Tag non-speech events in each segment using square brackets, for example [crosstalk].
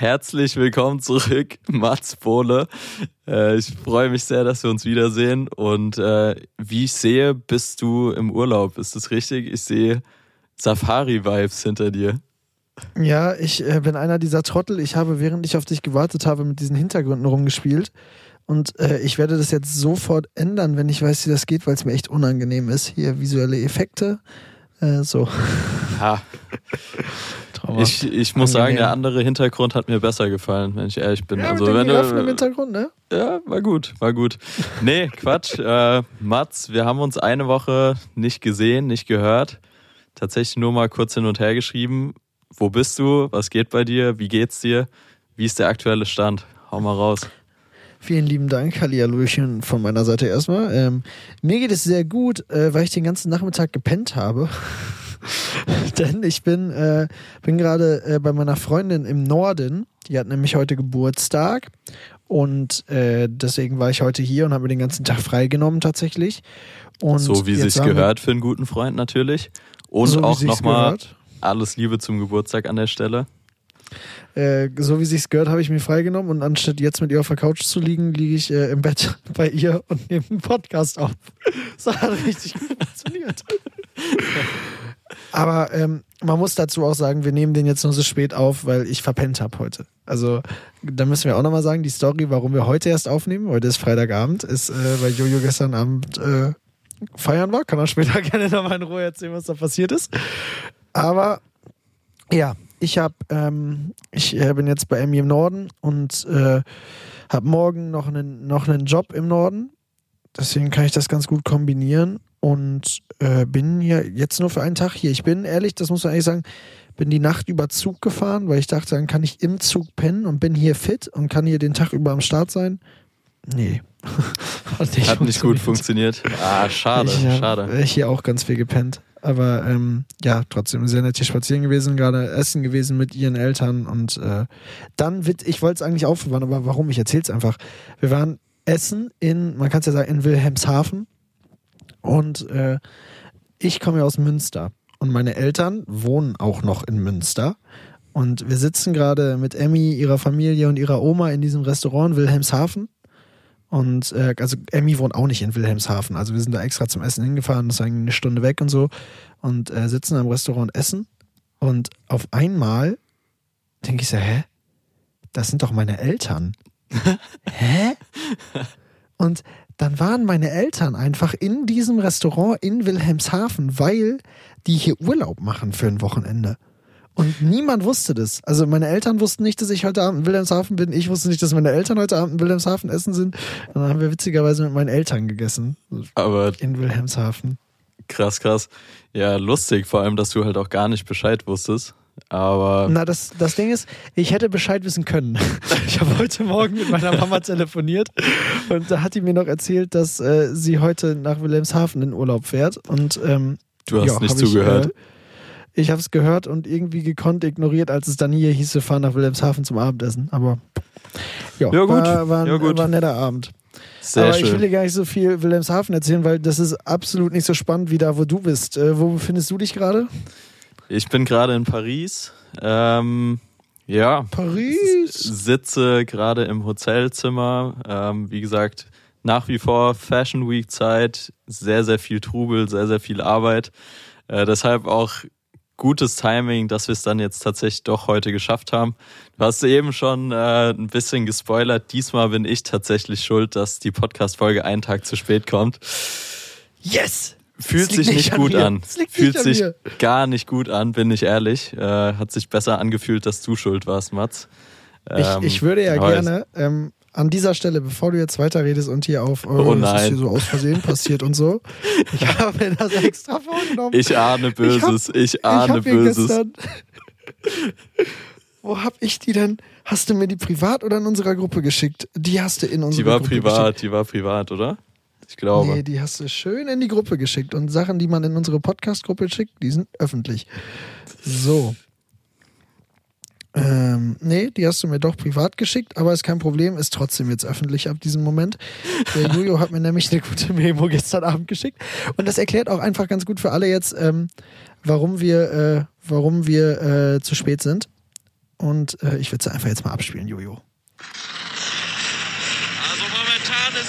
herzlich willkommen zurück, [laughs] Mats Bohle. Äh, ich freue mich sehr, dass wir uns wiedersehen. Und äh, wie ich sehe, bist du im Urlaub. Ist das richtig? Ich sehe Safari-Vibes hinter dir. Ja, ich äh, bin einer dieser Trottel. Ich habe, während ich auf dich gewartet habe, mit diesen Hintergründen rumgespielt. Und äh, ich werde das jetzt sofort ändern, wenn ich weiß, wie das geht, weil es mir echt unangenehm ist. Hier visuelle Effekte. Äh, so. Ha. [laughs] ich, ich muss sagen, der andere Hintergrund hat mir besser gefallen, wenn ich ehrlich bin. Ja, also, wenn du, im Hintergrund, ne? Ja, war gut, war gut. Nee, Quatsch. [laughs] äh, Mats, wir haben uns eine Woche nicht gesehen, nicht gehört. Tatsächlich nur mal kurz hin und her geschrieben. Wo bist du? Was geht bei dir? Wie geht's dir? Wie ist der aktuelle Stand? Hau mal raus. Vielen lieben Dank, Hallihallöchen von meiner Seite erstmal. Ähm, mir geht es sehr gut, äh, weil ich den ganzen Nachmittag gepennt habe. [laughs] Denn ich bin, äh, bin gerade äh, bei meiner Freundin im Norden. Die hat nämlich heute Geburtstag. Und äh, deswegen war ich heute hier und habe mir den ganzen Tag freigenommen tatsächlich. Und so wie sich's wir- gehört für einen guten Freund natürlich. Und So auch nochmal alles Liebe zum Geburtstag an der Stelle. Äh, so wie sich's gehört, habe ich mir freigenommen und anstatt jetzt mit ihr auf der Couch zu liegen, liege ich äh, im Bett [laughs] bei ihr und nehme einen Podcast auf. [laughs] Das hat richtig gut funktioniert. Aber ähm, man muss dazu auch sagen, wir nehmen den jetzt nur so spät auf, weil ich verpennt habe heute. Also da müssen wir auch nochmal sagen, die Story, warum wir heute erst aufnehmen, heute ist Freitagabend, ist, äh, weil Jojo gestern Abend äh, feiern war. Kann er später [laughs] gerne nochmal in Ruhe erzählen, was da passiert ist. Aber ja, ich habe, ähm, ich äh, bin jetzt bei Emmy im Norden und äh, habe morgen noch einen, noch einen Job im Norden. Deswegen kann ich das ganz gut kombinieren und äh, bin hier jetzt nur für einen Tag hier. Ich bin ehrlich, das muss man ehrlich sagen, bin die Nacht über Zug gefahren, weil ich dachte, dann kann ich im Zug pennen und bin hier fit und kann hier den Tag über am Start sein. Nee. [laughs] Hat nicht, Hat nicht gut funktioniert. Ah, schade, ich hab schade. hier auch ganz viel gepennt. Aber ähm, ja, trotzdem sehr nett hier spazieren gewesen, gerade essen gewesen mit ihren Eltern und äh, dann wird, ich wollte es eigentlich aufbewahren, aber warum? Ich erzähl's einfach. Wir waren essen in, man kann es ja sagen, in Wilhelmshaven und äh, ich komme ja aus Münster und meine Eltern wohnen auch noch in Münster. Und wir sitzen gerade mit Emmy, ihrer Familie und ihrer Oma in diesem Restaurant in Wilhelmshaven. Und äh, also Emmy wohnt auch nicht in Wilhelmshaven. Also wir sind da extra zum Essen hingefahren, das ist eigentlich eine Stunde weg und so. Und äh, sitzen am Restaurant und essen. Und auf einmal denke ich so, hä? Das sind doch meine Eltern. [laughs] hä? Und dann waren meine Eltern einfach in diesem Restaurant in Wilhelmshaven, weil die hier Urlaub machen für ein Wochenende. Und niemand wusste das. Also meine Eltern wussten nicht, dass ich heute Abend in Wilhelmshaven bin. Ich wusste nicht, dass meine Eltern heute Abend in Wilhelmshaven essen sind. Und dann haben wir witzigerweise mit meinen Eltern gegessen. Aber In Wilhelmshaven. krass, krass. Ja, lustig, vor allem, dass du halt auch gar nicht Bescheid wusstest. Aber Na, das, das Ding ist, ich hätte Bescheid wissen können. [laughs] Ich habe heute Morgen mit meiner Mama telefoniert und da hat die mir noch erzählt, dass äh, sie heute nach Wilhelmshaven in Urlaub fährt. Und ähm, du hast ja, nicht zugehört. Ich, äh, ich habe es gehört und irgendwie gekonnt ignoriert, als es dann hier hieß, wir fahren nach Wilhelmshaven zum Abendessen. Aber ja, Ja, gut. War, war, ein, Ja, gut. war ein netter Abend. Sehr Aber ich will schön. dir gar nicht so viel Wilhelmshaven erzählen, weil das ist absolut nicht so spannend wie da, wo du bist. Äh, wo befindest du dich gerade? Ich bin gerade in Paris. Ähm, ja, Paris. sitze gerade im Hotelzimmer. Ähm, wie gesagt, nach wie vor Fashion Week Zeit, sehr, sehr viel Trubel, sehr, sehr viel Arbeit. Äh, deshalb auch gutes Timing, dass wir es dann jetzt tatsächlich doch heute geschafft haben. Du hast eben schon äh, ein bisschen gespoilert. Diesmal bin ich tatsächlich schuld, dass die Podcast-Folge einen Tag zu spät kommt. Yes! Fühlt sich nicht nicht an gut mir. an. Fühlt an sich mir. gar nicht gut an, bin ich ehrlich. Äh, hat sich besser angefühlt, dass du schuld warst, Mats. Ich, Ähm, ich würde ja gerne ähm, an dieser Stelle, bevor du jetzt weiterredest und hier auf, äh, Oh das ist nein. hier so aus Versehen passiert und so, [laughs] ich habe mir das extra vorgenommen. Ich ahne Böses, ich, ahne hab mir Böses. gestern, [laughs] wo hab ich die denn? Hast du mir die privat oder in unserer Gruppe geschickt? Die hast du in unsere Die war Gruppe privat, die war privat, oder? Ich glaube. Nee, die hast du schön in die Gruppe geschickt. Und Sachen, die man in unsere Podcast-Gruppe schickt, die sind öffentlich. So. Ähm, nee, die hast du mir doch privat geschickt, aber ist kein Problem, ist trotzdem jetzt öffentlich ab diesem Moment. Der [laughs] Jojo hat mir nämlich eine gute Memo gestern Abend geschickt. Und das erklärt auch einfach ganz gut für alle jetzt, ähm, warum wir, äh, warum wir äh, zu spät sind. und äh, ich würde sie einfach jetzt mal abspielen, Jojo.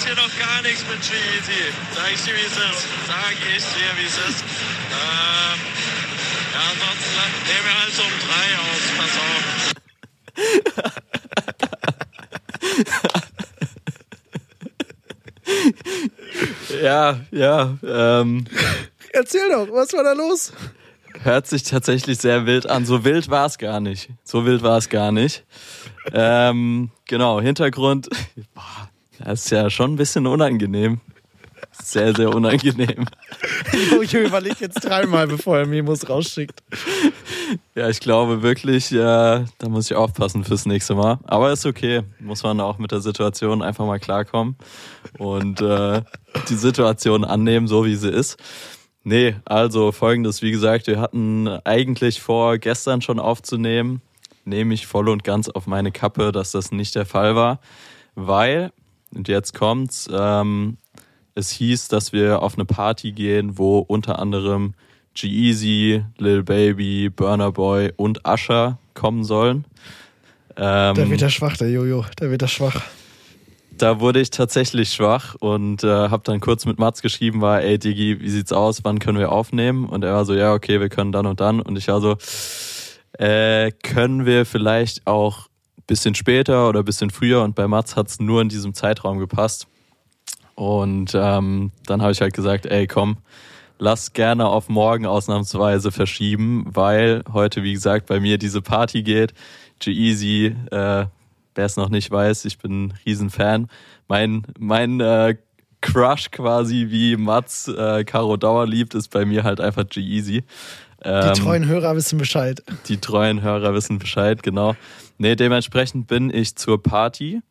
Ist hier noch gar nichts mit G-Easy. Sag ich dir, wie es ist. Sag ich dir, wie es ist. Ähm, ja, ansonsten nehmen wir halt so um drei aus. Pass auf. [laughs] ja, ja. Ähm, Erzähl doch, was war da los? Hört sich tatsächlich sehr wild an. So wild war es gar nicht. So wild war es gar nicht. Ähm, genau, Hintergrund. Das ist ja schon ein bisschen unangenehm. Sehr, sehr unangenehm. [laughs] Ich überlege jetzt dreimal, bevor er Memos rausschickt. Ja, ich glaube wirklich, ja, da muss ich aufpassen fürs nächste Mal. Aber ist okay. Muss man auch mit der Situation einfach mal klarkommen und äh, die Situation annehmen, so wie sie ist. Nee, also folgendes, wie gesagt, wir hatten eigentlich vor, gestern schon aufzunehmen. Nehme ich voll und ganz auf meine Kappe, dass das nicht der Fall war. Weil, und jetzt kommt's, ähm, es hieß, dass wir auf eine Party gehen, wo unter anderem G-Eazy, Lil Baby, Burner Boy und Usher kommen sollen. Ähm, da wird er schwach, der Jojo, da wird er schwach da wurde ich tatsächlich schwach und äh, habe dann kurz mit Mats geschrieben, war, ey Digi, wie sieht's aus, wann können wir aufnehmen? Und er war so, ja, okay, wir können dann und dann. Und ich war so, äh, können wir vielleicht auch bisschen später oder bisschen früher? Und bei Mats hat's nur in diesem Zeitraum gepasst. Und ähm, dann habe ich halt gesagt, ey, komm, lass gerne auf morgen ausnahmsweise verschieben, weil heute, wie gesagt, bei mir diese Party geht. G-Easy, äh, wer es noch nicht weiß, ich bin ein Riesenfan. Mein, mein äh, Crush quasi, wie Mats äh, Caro Dauer liebt, ist bei mir halt einfach G-Easy. Ähm, die treuen Hörer wissen Bescheid. Die treuen Hörer wissen Bescheid, genau. Nee, dementsprechend bin ich zur Party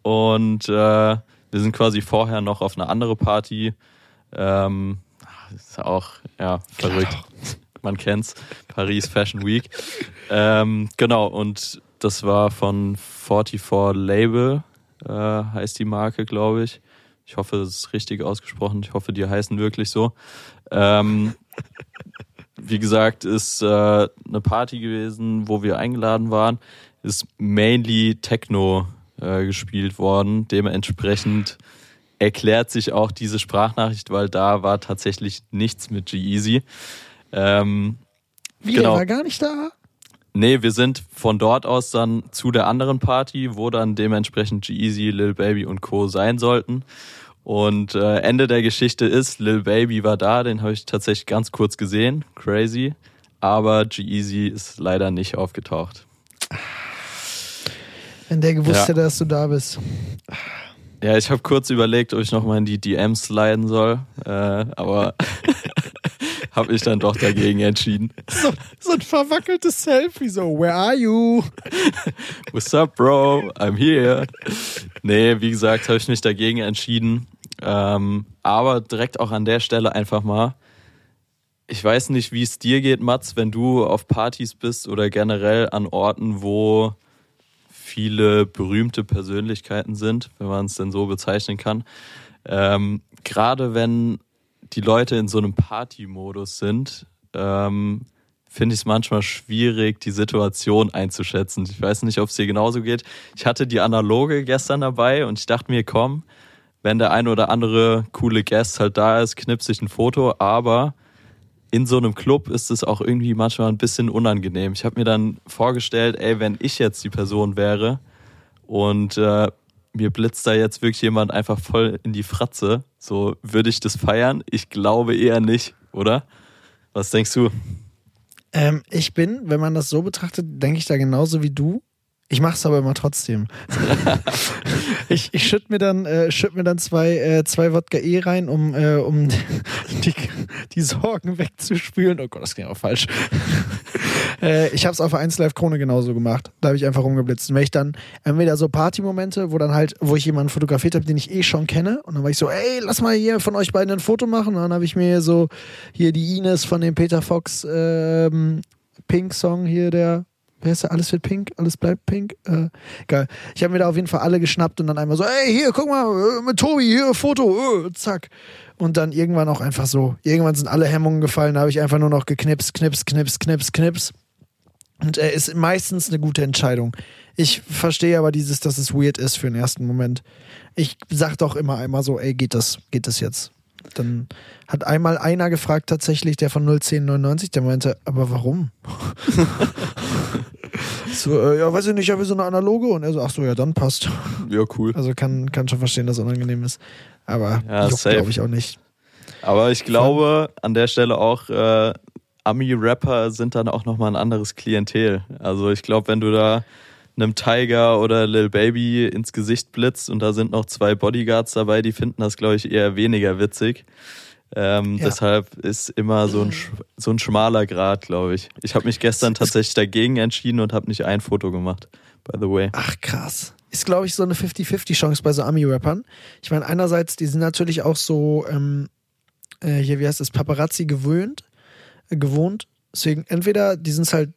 und äh, wir sind quasi vorher noch auf eine andere Party. Ähm, ist auch, ja, verrückt. Klar. Man kennt's. Paris Fashion Week. Ähm, genau, und das war von 44 Label, äh, heißt die Marke, glaube ich. Ich hoffe, das ist richtig ausgesprochen. Ich hoffe, die heißen wirklich so. Ähm, wie gesagt, ist äh, eine Party gewesen, wo wir eingeladen waren. Ist mainly Techno äh, gespielt worden. Dementsprechend erklärt sich auch diese Sprachnachricht, weil da war tatsächlich nichts mit G-Easy. Ähm, Wie, genau. der war gar nicht da? Nee, wir sind von dort aus dann zu der anderen Party, wo dann dementsprechend G-Eazy, Lil Baby und Co. sein sollten. Und äh, Ende der Geschichte ist, Lil Baby war da, den habe ich tatsächlich ganz kurz gesehen, crazy. Aber G-Eazy ist leider nicht aufgetaucht. Wenn der gewusst ja. hätte, dass du da bist. Ja, ich habe kurz überlegt, ob ich nochmal in die DMs sliden soll, äh, aber [laughs] habe ich dann doch dagegen entschieden. So, so ein verwackeltes Selfie, so, where are you? [laughs] What's up, bro? I'm here. Nee, wie gesagt, habe ich mich dagegen entschieden. Ähm, aber direkt auch an der Stelle einfach mal. Ich weiß nicht, wie es dir geht, Mats, wenn du auf Partys bist oder generell an Orten, wo viele berühmte Persönlichkeiten sind, wenn man es denn so bezeichnen kann. Ähm, Gerade wenn die Leute in so einem Party-Modus sind, ähm, finde ich es manchmal schwierig, die Situation einzuschätzen. Ich weiß nicht, ob es dir genauso geht. Ich hatte die Analoge gestern dabei und ich dachte mir, komm, wenn der eine oder andere coole Guest halt da ist, knipse ich ein Foto, aber in so einem Club ist es auch irgendwie manchmal ein bisschen unangenehm. Ich habe mir dann vorgestellt, ey, wenn ich jetzt die Person wäre und äh, mir blitzt da jetzt wirklich jemand einfach voll in die Fratze. So, würde ich das feiern? Ich glaube eher nicht, oder? Was denkst du? Ähm, ich bin, wenn man das so betrachtet, denke ich da genauso wie du. Ich mache es aber immer trotzdem. [laughs] ich ich schütte mir dann, äh, schütt mir dann zwei, äh, zwei Wodka E rein, um, äh, um [laughs] die, die Sorgen wegzuspülen. Oh Gott, das ging auch falsch. [laughs] äh, ich habe es auf 1 Live Krone genauso gemacht. Da habe ich einfach rumgeblitzt. Und wenn ich dann entweder so Partymomente, wo dann halt, wo ich jemanden fotografiert habe, den ich eh schon kenne, und dann war ich so, ey, lass mal hier von euch beiden ein Foto machen. Und dann habe ich mir so hier die Ines von dem Peter Fox ähm, Pink Song hier, der wer ist da? Alles wird pink, alles bleibt pink. Äh, geil. Ich habe mir da auf jeden Fall alle geschnappt und dann einmal so, ey, hier, guck mal, äh, mit Tobi, hier, Foto, äh, zack. Und dann irgendwann auch einfach so, irgendwann sind alle Hemmungen gefallen, da habe ich einfach nur noch geknipst, knips, knips, knips, knips. Und er ist meistens eine gute Entscheidung. Ich verstehe aber dieses, dass es weird ist für den ersten Moment. Ich sag doch immer einmal so, ey, geht das, geht das jetzt? Dann hat einmal einer gefragt, tatsächlich, der von 01099, der meinte, aber warum? [laughs] so, äh, ja, weiß ich nicht, ich habe so eine analoge und er so, ach so, ja, dann passt. Ja, cool. Also kann, kann schon verstehen, dass es unangenehm ist. Aber Ja, glaube ich, auch nicht. Aber ich glaube an der Stelle auch, äh, Ami-Rapper sind dann auch nochmal ein anderes Klientel. Also ich glaube, wenn du da einem Tiger oder Lil Baby ins Gesicht blitzt und da sind noch zwei Bodyguards dabei, die finden das, glaube ich, eher weniger witzig. Ähm, Ja. Deshalb ist immer so ein, sch- so ein schmaler Grad, glaube ich. Ich habe mich gestern tatsächlich dagegen entschieden und habe nicht ein Foto gemacht, by the way. Ach, krass. Ist, glaube ich, so eine 50-50-Chance bei so Ami-Rappern. Ich meine, einerseits, die sind natürlich auch so, ähm, äh, hier, wie heißt das, Paparazzi gewöhnt, äh, gewohnt. Deswegen, entweder die sind halt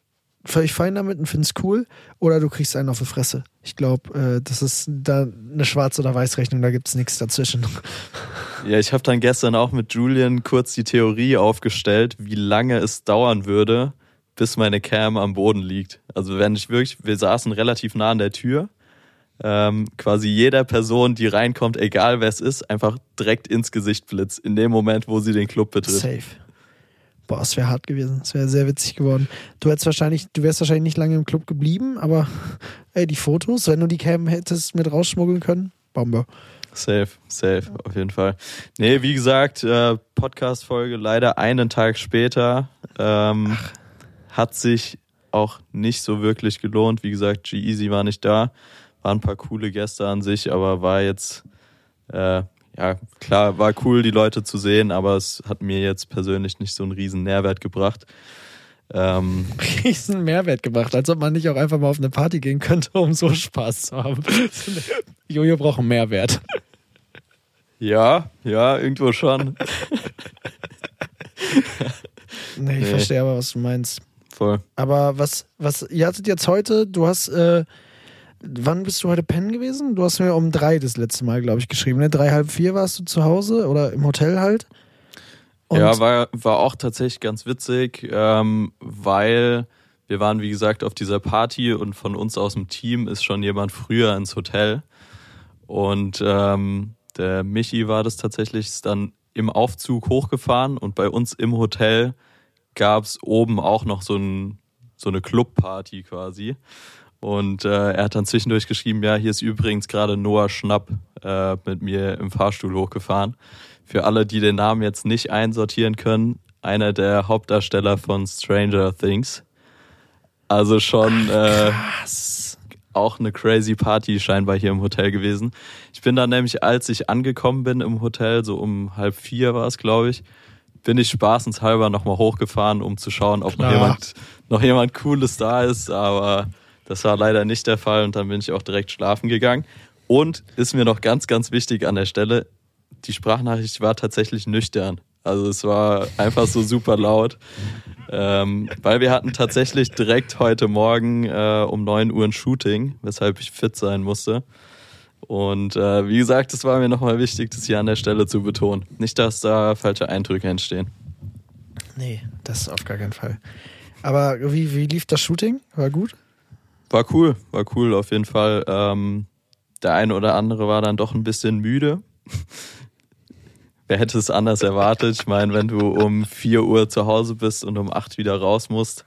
völlig fein damit und finden es cool, oder du kriegst einen auf die Fresse. Ich glaube, äh, das ist da eine Schwarz- oder Weiß-Rechnung, da gibt es nichts dazwischen. [laughs] Ja, ich habe dann gestern auch mit Julian kurz die Theorie aufgestellt, wie lange es dauern würde, bis meine Cam am Boden liegt. Also wenn ich wirklich, wir saßen relativ nah an der Tür, ähm, quasi jeder Person, die reinkommt, egal wer es ist, einfach direkt ins Gesicht blitzt, in dem Moment, wo sie den Club betritt. Safe. Boah, es wäre hart gewesen. Es wäre sehr witzig geworden. Du hättest wahrscheinlich, du wärst wahrscheinlich nicht lange im Club geblieben, aber ey, die Fotos, wenn du die Cam hättest mit rausschmuggeln können, Bombe. Safe, safe, auf jeden Fall. Nee, wie gesagt, äh, Podcast-Folge leider einen Tag später. Ähm, hat sich auch nicht so wirklich gelohnt. Wie gesagt, G-Easy war nicht da. Waren ein paar coole Gäste an sich, aber war jetzt, äh, ja, klar, war cool, die Leute zu sehen, aber es hat mir jetzt persönlich nicht so einen riesen Nährwert gebracht. Ähm, [laughs] riesen Mehrwert gebracht, als ob man nicht auch einfach mal auf eine Party gehen könnte, um so Spaß zu haben. [laughs] Jojo braucht einen Mehrwert. ja, ja, irgendwo schon. [laughs] Nee, ich Nee. verstehe aber, was du meinst. Voll. Aber was, was, ihr hattet jetzt heute, du hast, äh, wann bist du heute pennen gewesen? Du hast mir um drei das letzte Mal, glaube ich, geschrieben, ne? Drei, halb vier warst du zu Hause oder im Hotel halt? Und ja, war, war auch tatsächlich ganz witzig, ähm, weil wir waren, wie gesagt, auf dieser Party und von uns aus dem Team ist schon jemand früher ins Hotel. Und ähm, der Michi war das tatsächlich, dann im Aufzug hochgefahren und bei uns im Hotel gab es oben auch noch so, ein, so eine Clubparty quasi. Und äh, er hat dann zwischendurch geschrieben, ja, hier ist übrigens gerade Noah Schnapp äh, mit mir im Fahrstuhl hochgefahren. Für alle, die den Namen jetzt nicht einsortieren können, einer der Hauptdarsteller von Stranger Things. Also schon äh, krass. auch eine crazy Party scheinbar hier im Hotel gewesen. Ich bin dann nämlich, als ich angekommen bin im Hotel, so um halb vier war es, glaube ich, bin ich spaßenshalber nochmal hochgefahren, um zu schauen, ob noch jemand, noch jemand Cooles da ist. Aber das war leider nicht der Fall und dann bin ich auch direkt schlafen gegangen. Und ist mir noch ganz, ganz wichtig an der Stelle, die Sprachnachricht war tatsächlich nüchtern. Also es war einfach so super laut. Ähm, weil wir hatten tatsächlich direkt heute Morgen äh, um 9 Uhr ein Shooting, weshalb ich fit sein musste. Und äh, wie gesagt, es war mir nochmal wichtig, das hier an der Stelle zu betonen. Nicht, dass da falsche Eindrücke entstehen. Nee, das auf gar keinen Fall. Aber wie, wie lief das Shooting? War gut? War cool, war cool auf jeden Fall. Ähm, der eine oder andere war dann doch ein bisschen müde. Wer hätte es anders erwartet? Ich meine, wenn du um 4 Uhr zu Hause bist und um 8 wieder raus musst,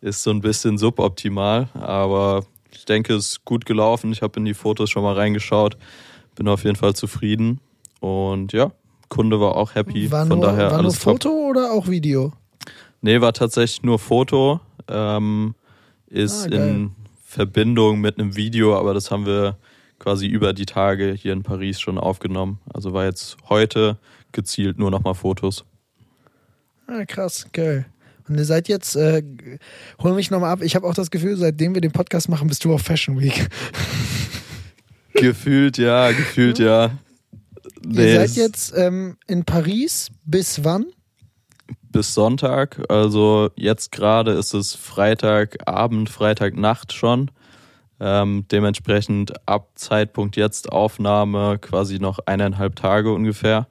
ist so ein bisschen suboptimal. Aber ich denke, es ist gut gelaufen. Ich habe in die Fotos schon mal reingeschaut. Bin auf jeden Fall zufrieden. Und ja, Kunde war auch happy. War Von nur, daher war nur alles top. Foto oder auch Video? Nee, war tatsächlich nur Foto. Ähm, ist Ah, in Verbindung mit einem Video, aber das haben wir quasi über die Tage hier in Paris schon aufgenommen. Also war jetzt heute gezielt nur nochmal Fotos. Ah, krass, geil. Und ihr seid jetzt, äh, hol mich nochmal ab. Ich habe auch das Gefühl, seitdem wir den Podcast machen, bist du auf Fashion Week. [laughs] gefühlt ja, gefühlt ja. Nee, ihr seid jetzt ähm, in Paris bis wann? Bis Sonntag. Also jetzt gerade ist es Freitagabend, Freitagnacht schon. Ähm, dementsprechend ab Zeitpunkt jetzt Aufnahme quasi noch eineinhalb Tage ungefähr.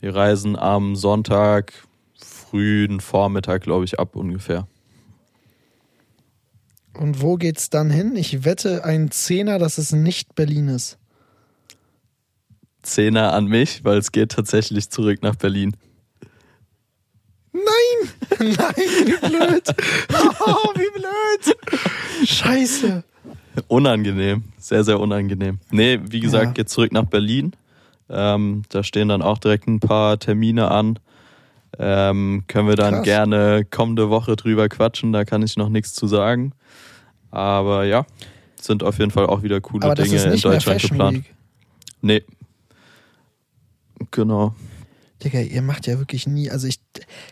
Wir reisen am Sonntag frühen Vormittag, glaube ich, ab ungefähr. Und wo geht's dann hin? Ich wette ein Zehner, dass es nicht Berlin ist. Zehner an mich, weil es geht tatsächlich zurück nach Berlin. Nein! [laughs] Nein, wie blöd! [laughs] Oh, wie blöd! Scheiße! Unangenehm, sehr, sehr unangenehm. Nee, wie gesagt, Ja. geht zurück nach Berlin. Ähm, da stehen dann auch direkt ein paar Termine an. Ähm, können wir dann Krass. gerne kommende Woche drüber quatschen, da kann ich noch nichts zu sagen. Aber ja, sind auf jeden Fall auch wieder coole Aber das Dinge ist in Deutschland geplant. Week. Nee. Genau. Digga, ihr macht ja wirklich nie, also ich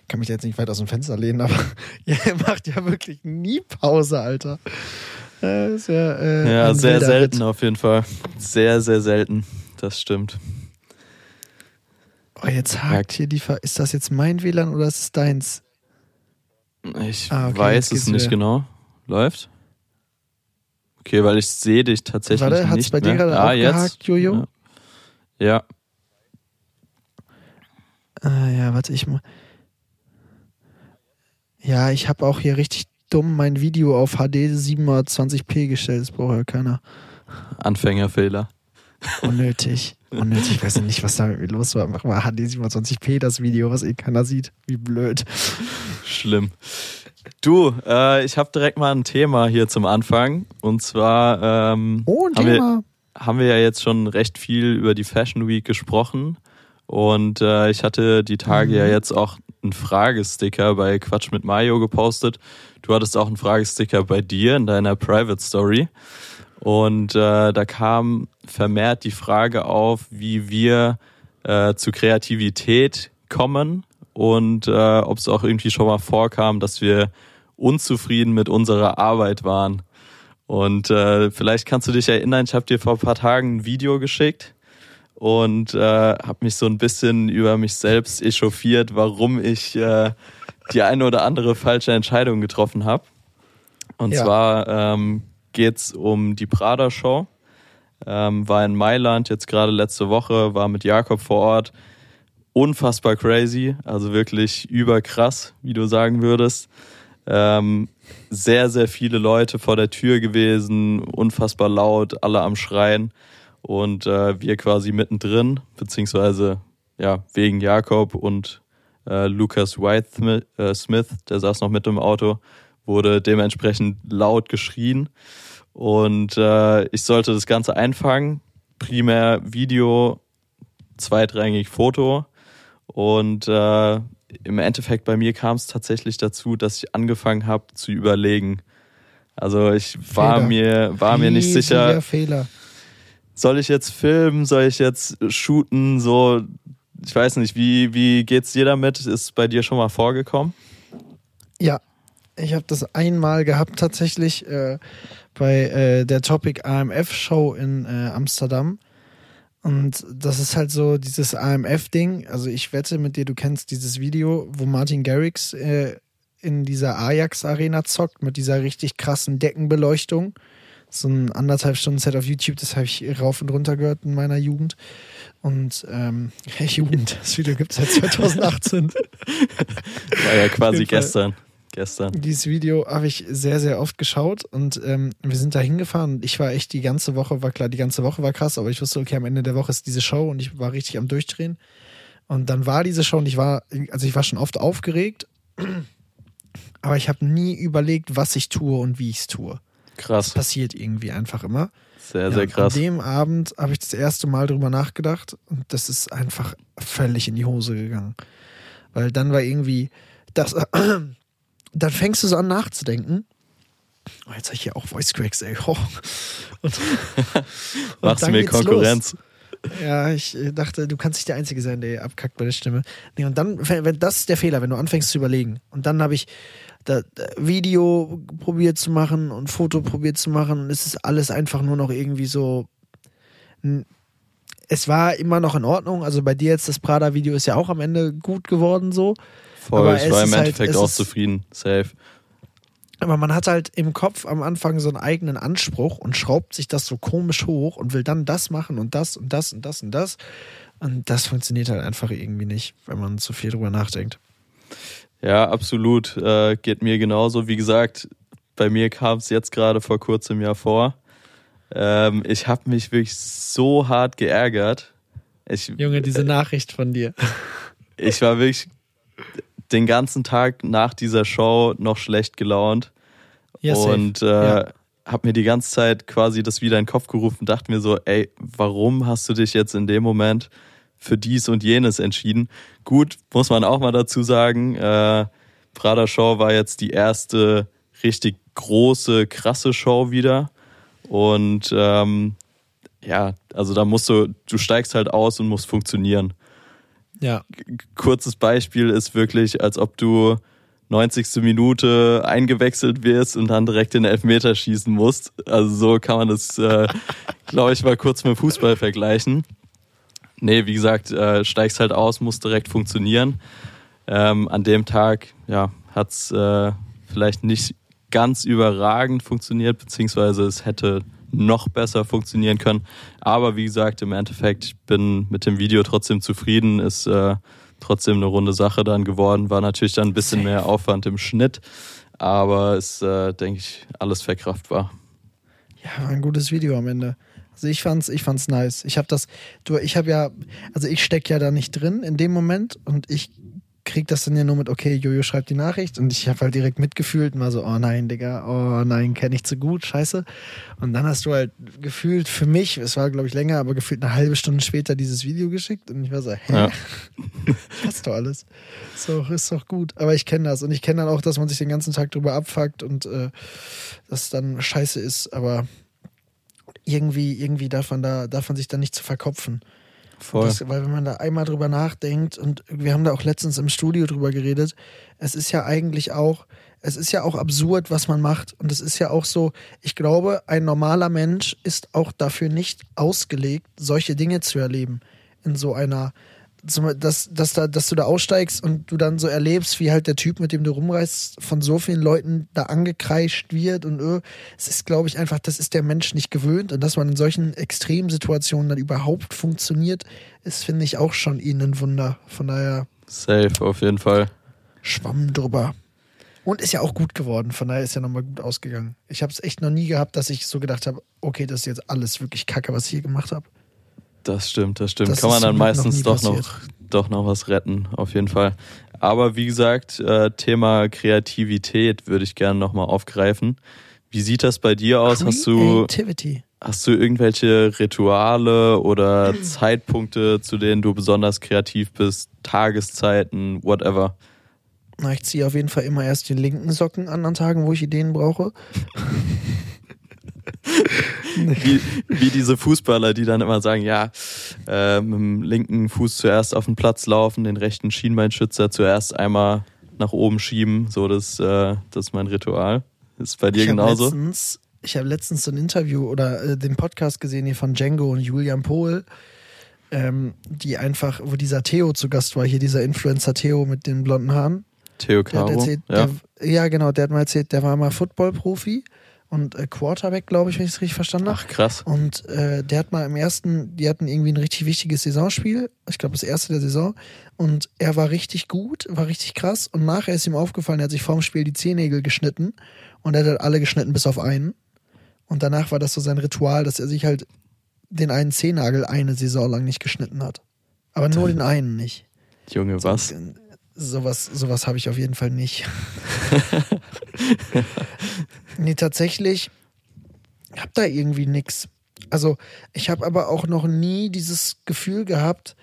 kann mich jetzt nicht weit aus dem Fenster lehnen, aber [laughs] ihr macht ja wirklich nie Pause, Alter. Äh, ja, äh, Ja, sehr selten Ritt. auf jeden Fall. Sehr, sehr selten. Das stimmt. Oh, jetzt hakt hier die Ver Ist das jetzt mein WLAN oder ist es deins? Ich Ah, okay, weiß es nicht wieder. genau. Läuft? Okay, weil ich sehe dich tatsächlich Warte, hat's nicht bei dir mehr. gerade ah, auch jetzt? gehakt, Jojo? Ja. ja. Ah ja, warte, ich mal. Ja, ich habe auch hier richtig dumm mein Video auf HD 720p gestellt. Das braucht ja keiner. Anfängerfehler. Unnötig. [laughs] Unnötig. Ich weiß ja nicht, was da mit mir los war. Mach mal HD 720p das Video, was eh keiner sieht. Wie blöd. Schlimm. Du, äh, ich habe direkt mal ein Thema hier zum Anfang. Und zwar ähm, Oh, haben, wir, haben wir ja jetzt schon recht viel über die Fashion Week gesprochen. Und äh, ich hatte die Tage Mhm. ja jetzt auch einen Fragesticker bei Quatsch mit Mayo gepostet. Du hattest auch einen Fragesticker bei dir in deiner Private Story. Und äh, da kam vermehrt die Frage auf, wie wir äh, zu Kreativität kommen und äh, ob es auch irgendwie schon mal vorkam, dass wir unzufrieden mit unserer Arbeit waren. Und äh, vielleicht kannst du dich erinnern, ich habe dir vor ein paar Tagen ein Video geschickt und äh, habe mich so ein bisschen über mich selbst echauffiert, warum ich äh, die eine oder andere falsche Entscheidung getroffen habe. Und Ja. zwar ähm, geht's um die Prada-Show. Ähm, war in Mailand jetzt gerade letzte Woche, war mit Jakob vor Ort. Unfassbar crazy, also wirklich überkrass, wie du sagen würdest. Ähm, sehr, sehr viele Leute vor der Tür gewesen, unfassbar laut, alle am Schreien und äh, wir quasi mittendrin, beziehungsweise ja, wegen Jakob und äh, Lucas White äh, Smith, der saß noch mit im Auto, wurde dementsprechend laut geschrien und äh, ich sollte das Ganze einfangen, primär Video, zweitrangig Foto und äh, im Endeffekt bei mir kam es tatsächlich dazu, dass ich angefangen habe zu überlegen. Also ich war Fehler. mir war mir nicht sicher, Fehler. Soll ich jetzt filmen, soll ich jetzt shooten, so ich weiß nicht, wie wie geht's dir damit? Ist bei dir schon mal vorgekommen? Ja, ich habe das einmal gehabt tatsächlich äh, bei äh, der Topic AMF Show in äh, Amsterdam. Und das ist halt so dieses AMF-Ding. Also ich wette mit dir, du kennst dieses Video, wo Martin Garrix äh, in dieser Ajax-Arena zockt mit dieser richtig krassen Deckenbeleuchtung. So ein anderthalb Stunden Set auf YouTube, das habe ich rauf und runter gehört in meiner Jugend. Und ähm, [laughs] Jugend, das Video gibt es seit 2018. [laughs] War ja quasi gestern. Gestern. Dieses Video habe ich sehr, sehr oft geschaut und ähm, wir sind da hingefahren und ich war echt die ganze Woche, war klar, die ganze Woche war krass, aber ich wusste, okay, am Ende der Woche ist diese Show und ich war richtig am Durchdrehen. Und dann war diese Show und ich war, also ich war schon oft aufgeregt, [clears throat] aber ich habe nie überlegt, was ich tue und wie ich es tue. Krass. Passiert irgendwie einfach immer. Sehr, Ja, sehr krass. An dem Abend habe ich das erste Mal drüber nachgedacht und das ist einfach völlig in die Hose gegangen. Weil dann war irgendwie das, [clears throat] dann fängst du so an nachzudenken. Oh, jetzt habe ich hier auch Voice Cracks, ey. Oh. [laughs] Und, und [laughs] Machst du mir Konkurrenz? Los. Ja, ich äh, dachte, du kannst nicht der Einzige sein, der abkackt bei der Stimme. Nee, und dann, wenn, wenn- das ist der Fehler, wenn du anfängst zu überlegen. Und dann habe ich da, da Video probiert zu machen und Foto probiert zu machen und es ist alles einfach nur noch irgendwie so. Es war immer noch in Ordnung. Also bei dir jetzt das Prada-Video ist ja auch am Ende gut geworden so. Voll, aber ich es war im halt- Endeffekt es auch ist- zufrieden. Safe. Aber man hat halt im Kopf am Anfang so einen eigenen Anspruch und schraubt sich das so komisch hoch und will dann das machen und das und das und das und das. Und das funktioniert halt einfach irgendwie nicht, wenn man zu viel drüber nachdenkt. Ja, absolut. Äh, geht mir genauso. Wie gesagt, bei mir kam es jetzt gerade vor kurzem ja vor. Ähm, ich habe mich wirklich so hart geärgert. Ich, Junge, diese Nachricht von dir. [laughs] Ich war wirklich den ganzen Tag nach dieser Show noch schlecht gelaunt. Ja, und äh, ja. habe mir die ganze Zeit quasi das wieder in den Kopf gerufen, dachte mir so, ey, warum hast du dich jetzt in dem Moment für dies und jenes entschieden? Gut, muss man auch mal dazu sagen, äh, Prada Show war jetzt die erste richtig große, krasse Show wieder. Und ähm, ja, also da musst du, du steigst halt aus und musst funktionieren. Ja. Kurzes Beispiel ist wirklich, als ob du 90. Minute eingewechselt wirst und dann direkt den Elfmeter schießen musst. Also so kann man das, äh, [laughs] glaube ich, mal kurz mit Fußball vergleichen. Nee, wie gesagt, äh, steigst halt aus, muss direkt funktionieren. Ähm, an dem Tag, ja, hat's äh, vielleicht nicht ganz überragend funktioniert, beziehungsweise es hätte noch besser funktionieren können. Aber wie gesagt, im Endeffekt, ich bin mit dem Video trotzdem zufrieden, ist äh, trotzdem eine runde Sache dann geworden. War natürlich dann ein bisschen mehr Aufwand im Schnitt, aber ist, äh, denke ich, alles verkraftbar. Ja, war ein gutes Video am Ende. Also ich fand's, ich fand's nice. Ich habe das, du, ich habe ja, also ich steck ja da nicht drin in dem Moment und ich krieg das dann ja nur mit, okay, Jojo schreibt die Nachricht und ich habe halt direkt mitgefühlt und war so, oh nein, Digga, oh nein, kenne ich zu gut, scheiße. Und dann hast du halt gefühlt für mich, es war glaube ich länger, aber gefühlt eine halbe Stunde später dieses Video geschickt und ich war so, hä? Ja. [laughs] Passt doch alles. Ist doch, ist doch gut. Aber ich kenne das und ich kenne dann auch, dass man sich den ganzen Tag drüber abfuckt und äh, das dann scheiße ist, aber irgendwie, irgendwie man da, man sich da nicht zu verkopfen. Voll. Das, weil wenn man da einmal drüber nachdenkt und wir haben da auch letztens im Studio drüber geredet, es ist ja eigentlich auch, es ist ja auch absurd, was man macht. Und es ist ja auch so, ich glaube, ein normaler Mensch ist auch dafür nicht ausgelegt, solche Dinge zu erleben. In so einer, dass, dass, da, dass du da aussteigst und du dann so erlebst, wie halt der Typ, mit dem du rumreist, von so vielen Leuten da angekreischt wird und öh, es ist, glaube ich, einfach, das ist der Mensch nicht gewöhnt und dass man in solchen Extremsituationen dann überhaupt funktioniert, ist, finde ich, auch schon ihnen ein Wunder. Von daher. Safe, auf jeden Fall. Schwamm drüber. Und ist ja auch gut geworden, von daher ist ja nochmal gut ausgegangen. Ich habe es echt noch nie gehabt, dass ich so gedacht habe, okay, das ist jetzt alles wirklich Kacke, was ich hier gemacht habe. Das stimmt, das stimmt. Das Kann man dann meistens noch doch noch, doch noch was retten, auf jeden Fall. Aber wie gesagt, äh, Thema Kreativität würde ich gerne nochmal aufgreifen. Wie sieht das bei dir aus? Hast du, hast du irgendwelche Rituale oder Zeitpunkte, zu denen du besonders kreativ bist? Tageszeiten, whatever? Na, ich ziehe auf jeden Fall immer erst die linken Socken an an Tagen, wo ich Ideen brauche. [laughs] [laughs] wie, wie diese Fußballer, die dann immer sagen, ja, äh, mit dem linken Fuß zuerst auf den Platz laufen, den rechten Schienbeinschützer zuerst einmal nach oben schieben. So, das, äh, das ist mein Ritual. Ist bei dir ich genauso? Letztens, ich habe letztens so ein Interview oder äh, den Podcast gesehen hier von Django und Julian Pohl, ähm, die einfach, wo dieser Theo zu Gast war, hier dieser Influencer Theo mit den blonden Haaren. Theo Caro, erzählt, ja. Der, ja, genau, der hat mal erzählt, der war mal Football-Profi und äh, Quarterback, glaube ich, wenn ich es richtig verstanden habe. Ach, krass. Und äh, der hat mal im ersten, die hatten irgendwie ein richtig wichtiges Saisonspiel, ich glaube das erste der Saison. Und er war richtig gut, war richtig krass. Und nachher ist ihm aufgefallen, er hat sich vorm Spiel die Zehennägel geschnitten und er hat halt alle geschnitten bis auf einen. Und danach war das so sein Ritual, dass er sich halt den einen Zehennagel eine Saison lang nicht geschnitten hat. Aber nur den einen nicht. Junge, was? Sowas, sowas habe ich auf jeden Fall nicht. [laughs] nee, tatsächlich hab da irgendwie nichts. Also, ich habe aber auch noch nie dieses Gefühl gehabt,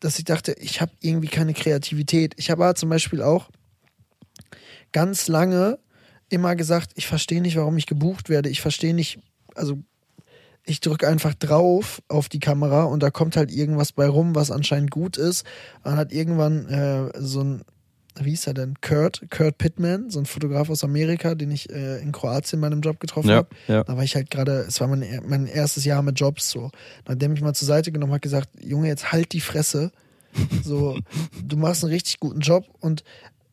dass ich dachte, ich habe irgendwie keine Kreativität. Ich habe zum Beispiel auch ganz lange immer gesagt, ich verstehe nicht, warum ich gebucht werde. Ich verstehe nicht, also ich drücke einfach drauf auf die Kamera und da kommt halt irgendwas bei rum, was anscheinend gut ist. Dann hat irgendwann äh, so ein wie hieß er denn? Kurt, Kurt Pittman, so ein Fotograf aus Amerika, den ich äh, in Kroatien bei einem Job getroffen ja, habe. Ja. Da war ich halt gerade, es war mein, mein erstes Jahr mit Jobs so. Dann hat der mich mal zur Seite genommen hat gesagt, Junge, jetzt halt die Fresse. So, du machst einen richtig guten Job und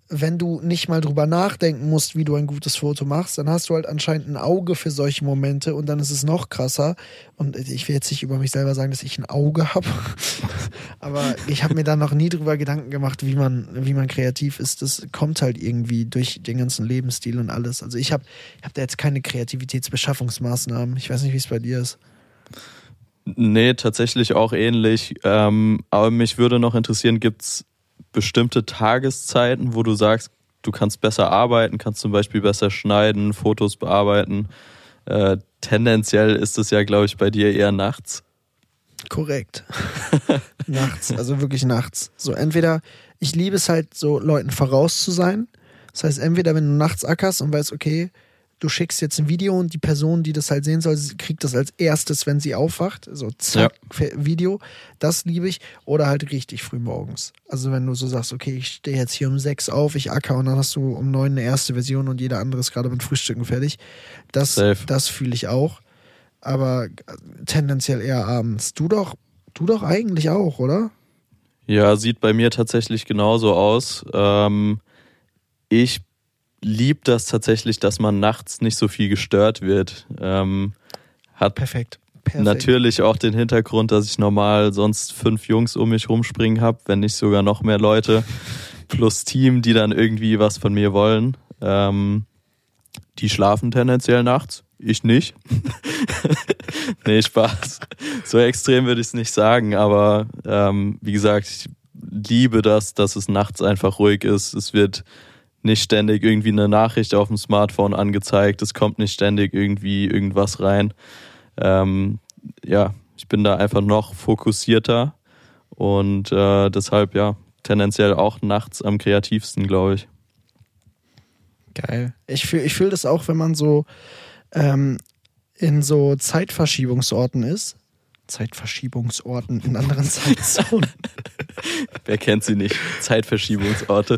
wenn du nicht mal drüber nachdenken musst, wie du ein gutes Foto machst, dann hast du halt anscheinend ein Auge für solche Momente und dann ist es noch krasser. Und ich will jetzt nicht über mich selber sagen, dass ich ein Auge habe, [laughs] aber ich habe mir da noch nie drüber Gedanken gemacht, wie man, wie man kreativ ist. Das kommt halt irgendwie durch den ganzen Lebensstil und alles. Also ich habe ich hab da jetzt keine Kreativitätsbeschaffungsmaßnahmen. Ich weiß nicht, wie es bei dir ist. Nee, tatsächlich auch ähnlich. Ähm, aber mich würde noch interessieren, gibt's bestimmte Tageszeiten, wo du sagst, du kannst besser arbeiten, kannst zum Beispiel besser schneiden, Fotos bearbeiten. Äh, tendenziell ist es ja, glaube ich, bei dir eher nachts. Korrekt. [laughs] nachts, also wirklich nachts. So entweder, ich liebe es halt so, Leuten voraus zu sein. Das heißt, entweder wenn du nachts ackerst und weißt, okay, du schickst jetzt ein Video und die Person, die das halt sehen soll, kriegt das als erstes, wenn sie aufwacht. So zack, ja. Video. Das liebe ich. Oder halt richtig früh morgens. Also wenn du so sagst, okay, ich stehe jetzt hier um sechs auf, ich acker und dann hast du um neun eine erste Version und jeder andere ist gerade mit Frühstücken fertig. Das, das fühle ich auch. Aber tendenziell eher abends. Du doch, du doch eigentlich auch, oder? Ja, sieht bei mir tatsächlich genauso aus. Ähm, ich liebe das tatsächlich, dass man nachts nicht so viel gestört wird. Ähm, hat Perfekt. Perfekt. natürlich auch den Hintergrund, dass ich normal sonst fünf Jungs um mich rumspringen habe, wenn nicht sogar noch mehr Leute, plus Team, die dann irgendwie was von mir wollen. Ähm, die schlafen tendenziell nachts, ich nicht. [laughs] nee, Spaß. So extrem würde ich es nicht sagen, aber ähm, wie gesagt, ich liebe das, dass es nachts einfach ruhig ist. Es wird nicht ständig irgendwie eine Nachricht auf dem Smartphone angezeigt, es kommt nicht ständig irgendwie irgendwas rein. Ähm, ja, ich bin da einfach noch fokussierter und äh, deshalb ja tendenziell auch nachts am kreativsten, glaube ich. Geil. Ich fühle ich fühl das auch, wenn man so ähm, in so Zeitverschiebungsorten ist. Zeitverschiebungsorten in anderen [laughs] Zeitzonen. Wer kennt sie nicht? Zeitverschiebungsorte.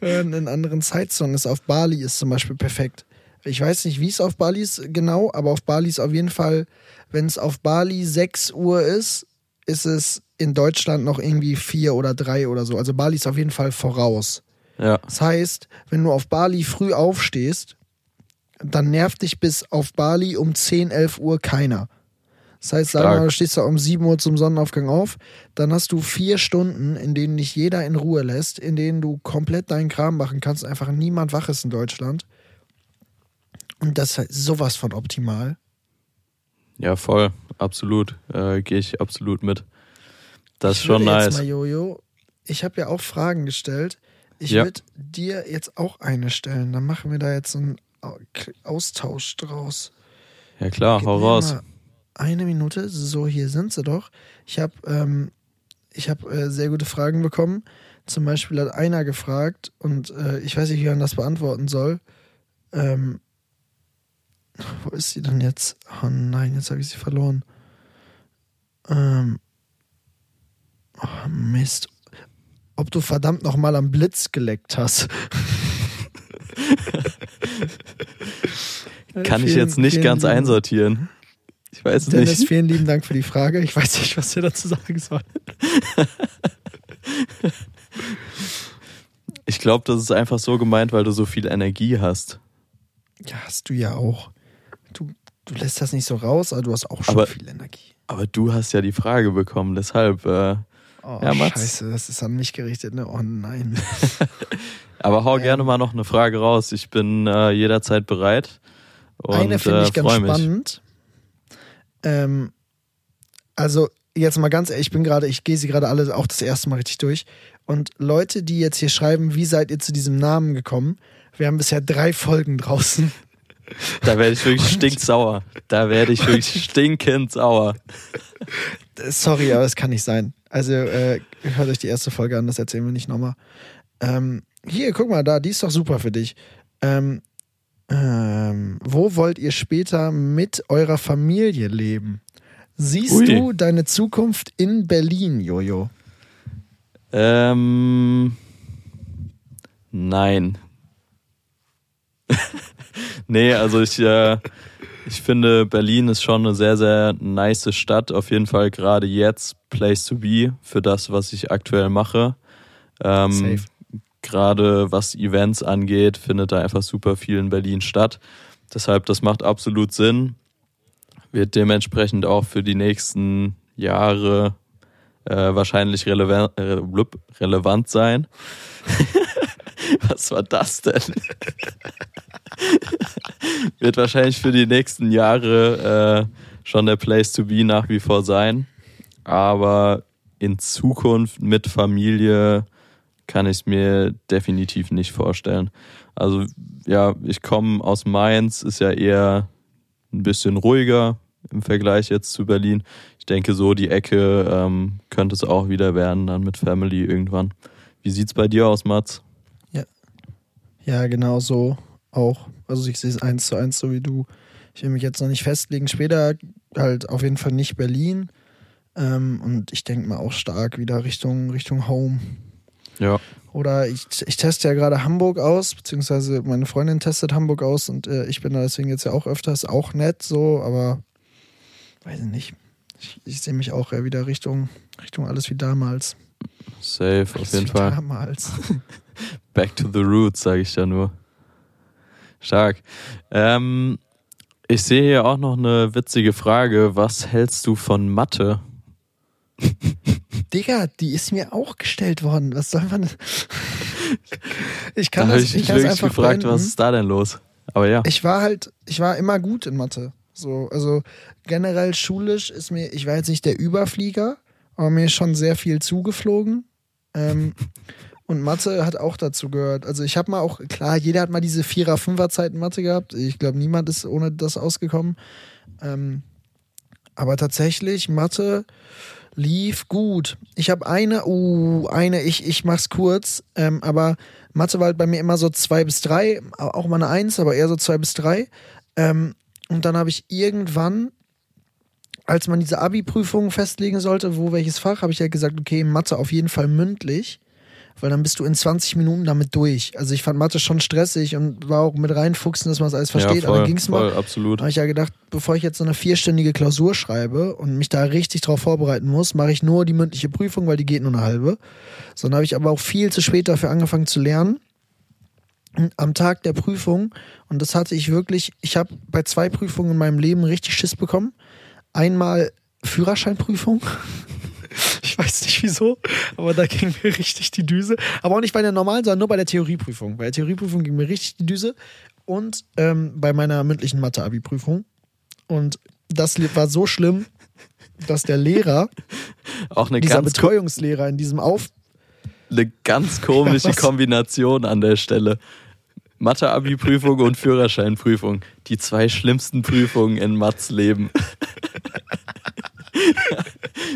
In anderen Zeitzonen ist. Auf Bali ist zum Beispiel perfekt. Ich weiß nicht, wie es auf Bali ist genau, aber auf Bali ist auf jeden Fall, wenn es auf Bali 6 Uhr ist, ist es in Deutschland noch irgendwie 4 oder 3 oder so. Also Bali ist auf jeden Fall voraus. Ja. Das heißt, wenn du auf Bali früh aufstehst, dann nervt dich bis auf Bali um 10, 11 Uhr keiner. Das heißt, sag mal, du stehst da um 7 Uhr zum Sonnenaufgang auf, dann hast du vier Stunden, in denen dich jeder in Ruhe lässt, in denen du komplett deinen Kram machen kannst, einfach niemand wach ist in Deutschland. Und das ist halt sowas von optimal. Ja, voll, absolut. Äh, Gehe ich absolut mit. Das ist schon nice. Jetzt mal, Jojo, ich habe ja auch Fragen gestellt. Ich ja. würde dir jetzt auch eine stellen. Dann machen wir da jetzt einen Austausch draus. Ja klar, Gib hau raus. Mal eine Minute. So, hier sind sie doch. Ich habe ähm, hab, äh, sehr gute Fragen bekommen. Zum Beispiel hat einer gefragt, und äh, ich weiß nicht, wie man das beantworten soll. Ähm, wo ist sie denn jetzt? Oh nein, jetzt habe ich sie verloren. Ähm, oh Mist. Ob du verdammt nochmal am Blitz geleckt hast. [laughs] Kann ich jetzt nicht ganz einsortieren. Ich weiß es Dennis, nicht. vielen lieben Dank für die Frage. Ich weiß nicht, was wir dazu sagen sollen. [laughs] ich glaube, das ist einfach so gemeint, weil du so viel Energie hast. Ja, hast du ja auch. Du, du lässt das nicht so raus, aber du hast auch schon aber, viel Energie. Aber du hast ja die Frage bekommen, deshalb. Äh, oh, ja, Scheiße, das ist an mich gerichtet, ne? Oh nein. [laughs] aber hau ähm, gerne mal noch eine Frage raus. Ich bin äh, jederzeit bereit. Und, eine finde ich äh, ganz spannend. Ähm, also jetzt mal ganz ehrlich, ich bin gerade, ich gehe sie gerade alle auch das erste Mal richtig durch. Und Leute, die jetzt hier schreiben, wie seid ihr zu diesem Namen gekommen? Wir haben bisher drei Folgen draußen. Da werde ich wirklich [laughs] stinksauer. Da werde ich wirklich [laughs] stinkend sauer. Sorry, aber das kann nicht sein. Also äh, hört euch die erste Folge an, das erzählen wir nicht nochmal. Ähm, hier, guck mal, da, die ist doch super für dich. Ähm, ähm, wo wollt ihr später mit eurer Familie leben? Siehst Ui. du deine Zukunft in Berlin, Jojo? Ähm, nein. [laughs] nee, also ich, äh, ich finde, Berlin ist schon eine sehr, sehr nice Stadt. Auf jeden Fall gerade jetzt Place to be für das, was ich aktuell mache. Ähm, Safe gerade was Events angeht, findet da einfach super viel in Berlin statt. Deshalb, das macht absolut Sinn. Wird dementsprechend auch für die nächsten Jahre äh, wahrscheinlich relevant, äh, relevant sein. [laughs] Was war das denn? [laughs] Wird wahrscheinlich für die nächsten Jahre äh, schon der Place to be nach wie vor sein. Aber in Zukunft mit Familie kann ich es mir definitiv nicht vorstellen. Also ja, ich komme aus Mainz, ist ja eher ein bisschen ruhiger im Vergleich jetzt zu Berlin. Ich denke, so die Ecke ähm, könnte es auch wieder werden, dann mit Family irgendwann. Wie sieht's bei dir aus, Mats? Ja. Ja, genau so auch. Also ich sehe es eins zu eins, so wie du. Ich will mich jetzt noch nicht festlegen. Später halt auf jeden Fall nicht Berlin. Ähm, und ich denke mal auch stark wieder Richtung, Richtung Home. Ja. Oder ich, ich teste ja gerade Hamburg aus, beziehungsweise meine Freundin testet Hamburg aus und äh, ich bin da deswegen jetzt ja auch öfters auch nett so, aber weiß ich nicht. Ich, ich sehe mich auch eher wieder Richtung, Richtung alles wie damals. Safe, alles auf jeden Fall. Damals. [laughs] Back to the roots, sage ich da nur. Stark. Ähm, ich sehe hier auch noch eine witzige Frage. Was hältst du von Mathe? [laughs] Digga, die ist mir auch gestellt worden. Was soll man. [laughs] ich kann da das ich ich wirklich einfach gefragt, beenden. was ist da denn los? Aber ja. Ich war halt, ich war immer gut in Mathe. So, also generell schulisch ist mir, ich war jetzt nicht der Überflieger, aber mir ist schon sehr viel zugeflogen. Ähm, [laughs] und Mathe hat auch dazu gehört. Also ich habe mal auch, klar, jeder hat mal diese Vierer-, Fünfer-Zeiten Mathe gehabt. Ich glaube, niemand ist ohne das ausgekommen. Ähm, aber tatsächlich, Mathe lief gut. Ich habe eine, uh, eine, ich, ich mach's kurz, ähm, aber Mathe war halt bei mir immer so zwei bis drei, auch mal eine Eins, aber eher so zwei bis drei. Ähm, und dann habe ich irgendwann, als man diese Abi-Prüfung festlegen sollte, wo welches Fach, habe ich halt gesagt, okay, Mathe auf jeden Fall mündlich weil dann bist du in 20 Minuten damit durch. Also ich fand Mathe schon stressig und war auch mit reinfuchsen, dass man es alles versteht, ja, voll, aber ging es mal. Absolut. habe ich ja gedacht, bevor ich jetzt so eine vierstündige Klausur schreibe und mich da richtig drauf vorbereiten muss, mache ich nur die mündliche Prüfung, weil die geht nur eine halbe. So, dann habe ich aber auch viel zu spät dafür angefangen zu lernen. Am Tag der Prüfung, und das hatte ich wirklich, ich habe bei zwei Prüfungen in meinem Leben richtig Schiss bekommen. Einmal Führerscheinprüfung. [laughs] Ich weiß nicht wieso, aber da ging mir richtig die Düse. Aber auch nicht bei der normalen, sondern nur bei der Theorieprüfung. Bei der Theorieprüfung ging mir richtig die Düse und ähm, bei meiner mündlichen Mathe-Abi-Prüfung. Und das war so schlimm, dass der Lehrer, auch eine dieser Betreuungslehrer in diesem Auf. Eine ganz komische ja, Kombination an der Stelle. Mathe-Abi-Prüfung und Führerscheinprüfung. Die zwei schlimmsten Prüfungen in Mats Leben. [laughs]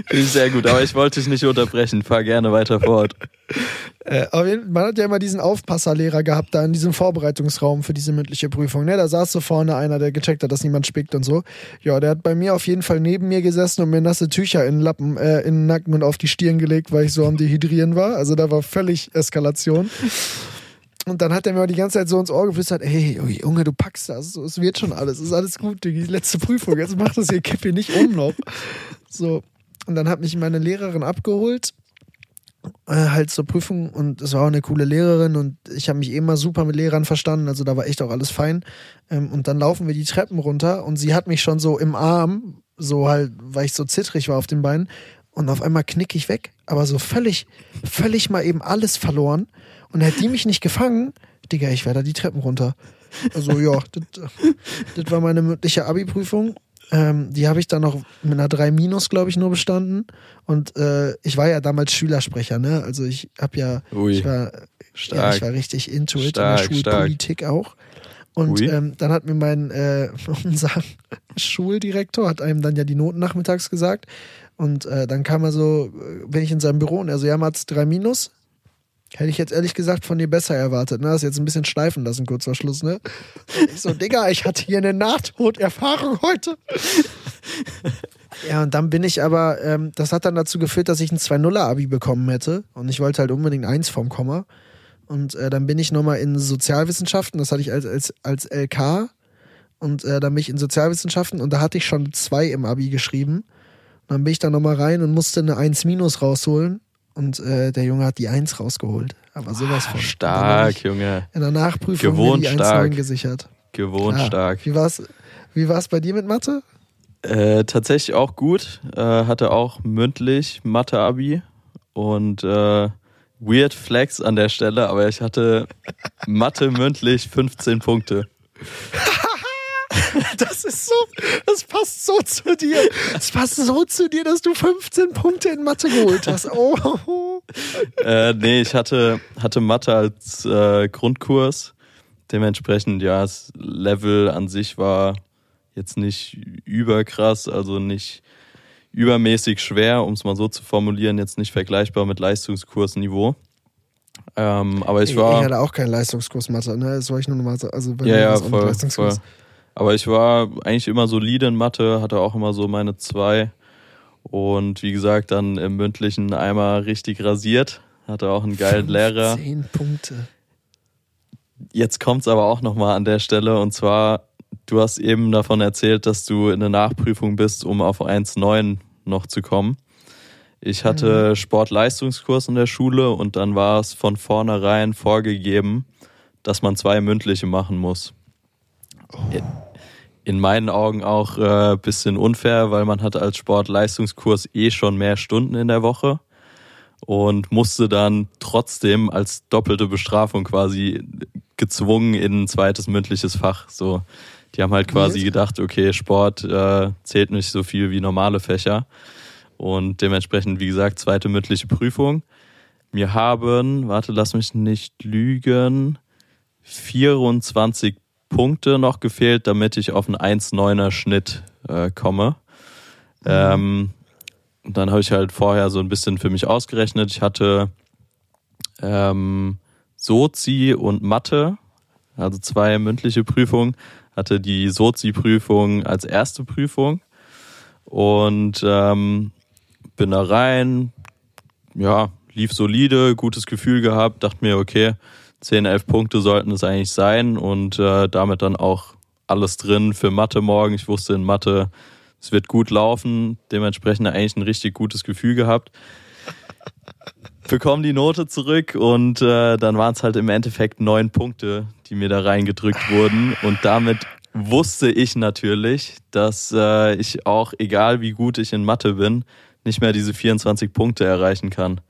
Finde ich sehr gut, aber ich wollte dich nicht unterbrechen. Fahr gerne weiter fort. Äh, man hat ja immer diesen Aufpasserlehrer gehabt, da in diesem Vorbereitungsraum für diese mündliche Prüfung. Ne? Da saß so vorne einer, der gecheckt hat, dass niemand spickt und so. Ja, der hat bei mir auf jeden Fall neben mir gesessen und mir nasse Tücher in den Lappen, äh, in den Nacken und auf die Stirn gelegt, weil ich so am Dehydrieren war. Also da war völlig Eskalation. Und dann hat er mir die ganze Zeit so ins Ohr geflüstert, hey, Junge, du packst das, es wird schon alles, es ist alles gut, die letzte Prüfung, jetzt mach das hier, kipp hier nicht um noch. So, und dann hat mich meine Lehrerin abgeholt, äh, halt zur Prüfung und es war auch eine coole Lehrerin und ich habe mich immer super mit Lehrern verstanden, also da war echt auch alles fein. Ähm, und dann laufen wir die Treppen runter und sie hat mich schon so im Arm, so halt, weil ich so zittrig war auf den Beinen und auf einmal knick ich weg, aber so völlig, völlig mal eben alles verloren. Und hätte die mich nicht gefangen, Digga, ich wäre da die Treppen runter. Also ja, das war meine mündliche Abi-Prüfung. Ähm, die habe ich dann noch mit einer 3 Minus, glaube ich, nur bestanden. Und äh, ich war ja damals Schülersprecher, ne? Also ich habe ja, Ui. ich war, ja, ich war richtig into it stark, in der Schulpolitik stark. auch. Und ähm, dann hat mir mein äh, [laughs] unser Schuldirektor hat einem dann ja die Noten nachmittags gesagt. Und äh, dann kam er so, äh, bin ich in seinem Büro und er so, ja, Mats, 3 Minus. Hätte ich jetzt ehrlich gesagt von dir besser erwartet. Ne? Das ist jetzt ein bisschen schleifen lassen, kurz vor Schluss, ne? Ich so, Digga, ich hatte hier eine Nahtoderfahrung heute. ja, und dann bin ich aber, ähm, das hat dann dazu geführt, dass ich ein 2-0er-Abi bekommen hätte. Und ich wollte halt unbedingt eins vom Komma. Und äh, dann bin ich nochmal in Sozialwissenschaften, das hatte ich als, als, als LK. Und äh, dann bin ich in Sozialwissenschaften und da hatte ich schon zwei im Abi geschrieben. Und dann bin ich da nochmal rein und musste eine 1 minus rausholen und äh, der Junge hat die Eins rausgeholt. Aber sowas von. Stark, Junge. In der Nachprüfung Gewohnt die stark. 1,9 gesichert. Gewohnt Klar. stark. Wie war's, wie war's bei dir mit Mathe? Äh, tatsächlich auch gut. Äh, hatte auch mündlich Mathe-Abi und äh, Weird Flex an der Stelle, aber ich hatte Mathe mündlich 15 Punkte. [laughs] [laughs] Das ist so, das passt so zu dir. Das passt so zu dir, dass du 15 Punkte in Mathe geholt hast. Oh. [laughs] Äh, nee, ich hatte, hatte Mathe als äh, Grundkurs. Dementsprechend, ja, das Level an sich war jetzt nicht überkrass, also nicht übermäßig schwer, um es mal so zu formulieren, jetzt nicht vergleichbar mit Leistungskursniveau. Ähm, aber ich Ich, war. ich hatte auch keinen Leistungskurs Mathe, ne? Das wollte ich nur sagen. Also bei Ja, ja, voll, Leistungskurs. voll. Aber ich war eigentlich immer solide in Mathe, hatte auch immer so meine zwei. Und wie gesagt, dann im mündlichen einmal richtig rasiert. Hatte auch einen geilen Lehrer. 10 Punkte. Jetzt kommt's aber auch nochmal an der Stelle. Und zwar, du hast eben davon erzählt, dass du in der Nachprüfung bist, um auf 1,9 noch zu kommen. Ich hatte Sportleistungskurs in der Schule und dann war es von vornherein vorgegeben, dass man zwei mündliche machen muss. In meinen Augen auch äh, bisschen unfair, weil man hat als Sportleistungskurs eh schon mehr Stunden in der Woche und musste dann trotzdem als doppelte Bestrafung quasi gezwungen in ein zweites mündliches Fach. So, die haben halt quasi gedacht, okay, Sport äh, zählt nicht so viel wie normale Fächer und dementsprechend, wie gesagt, zweite mündliche Prüfung. Mir haben, warte, lass mich nicht lügen, 24 Punkte noch gefehlt, damit ich auf einen 1,9er Schnitt äh, komme. Ähm, und dann habe ich halt vorher so ein bisschen für mich ausgerechnet. Ich hatte ähm, Sozi und Mathe, also zwei mündliche Prüfungen, hatte die Sozi-Prüfung als erste Prüfung und ähm, bin da rein, ja, lief solide, gutes Gefühl gehabt, dachte mir, okay, 10, 11 Punkte sollten es eigentlich sein und äh, damit dann auch alles drin für Mathe morgen. Ich wusste in Mathe, es wird gut laufen, dementsprechend eigentlich ein richtig gutes Gefühl gehabt. Bekomme die Note zurück und äh, dann waren es halt im Endeffekt neun Punkte, die mir da reingedrückt wurden und damit wusste ich natürlich, dass äh, ich auch, egal wie gut ich in Mathe bin, nicht mehr diese 24 Punkte erreichen kann.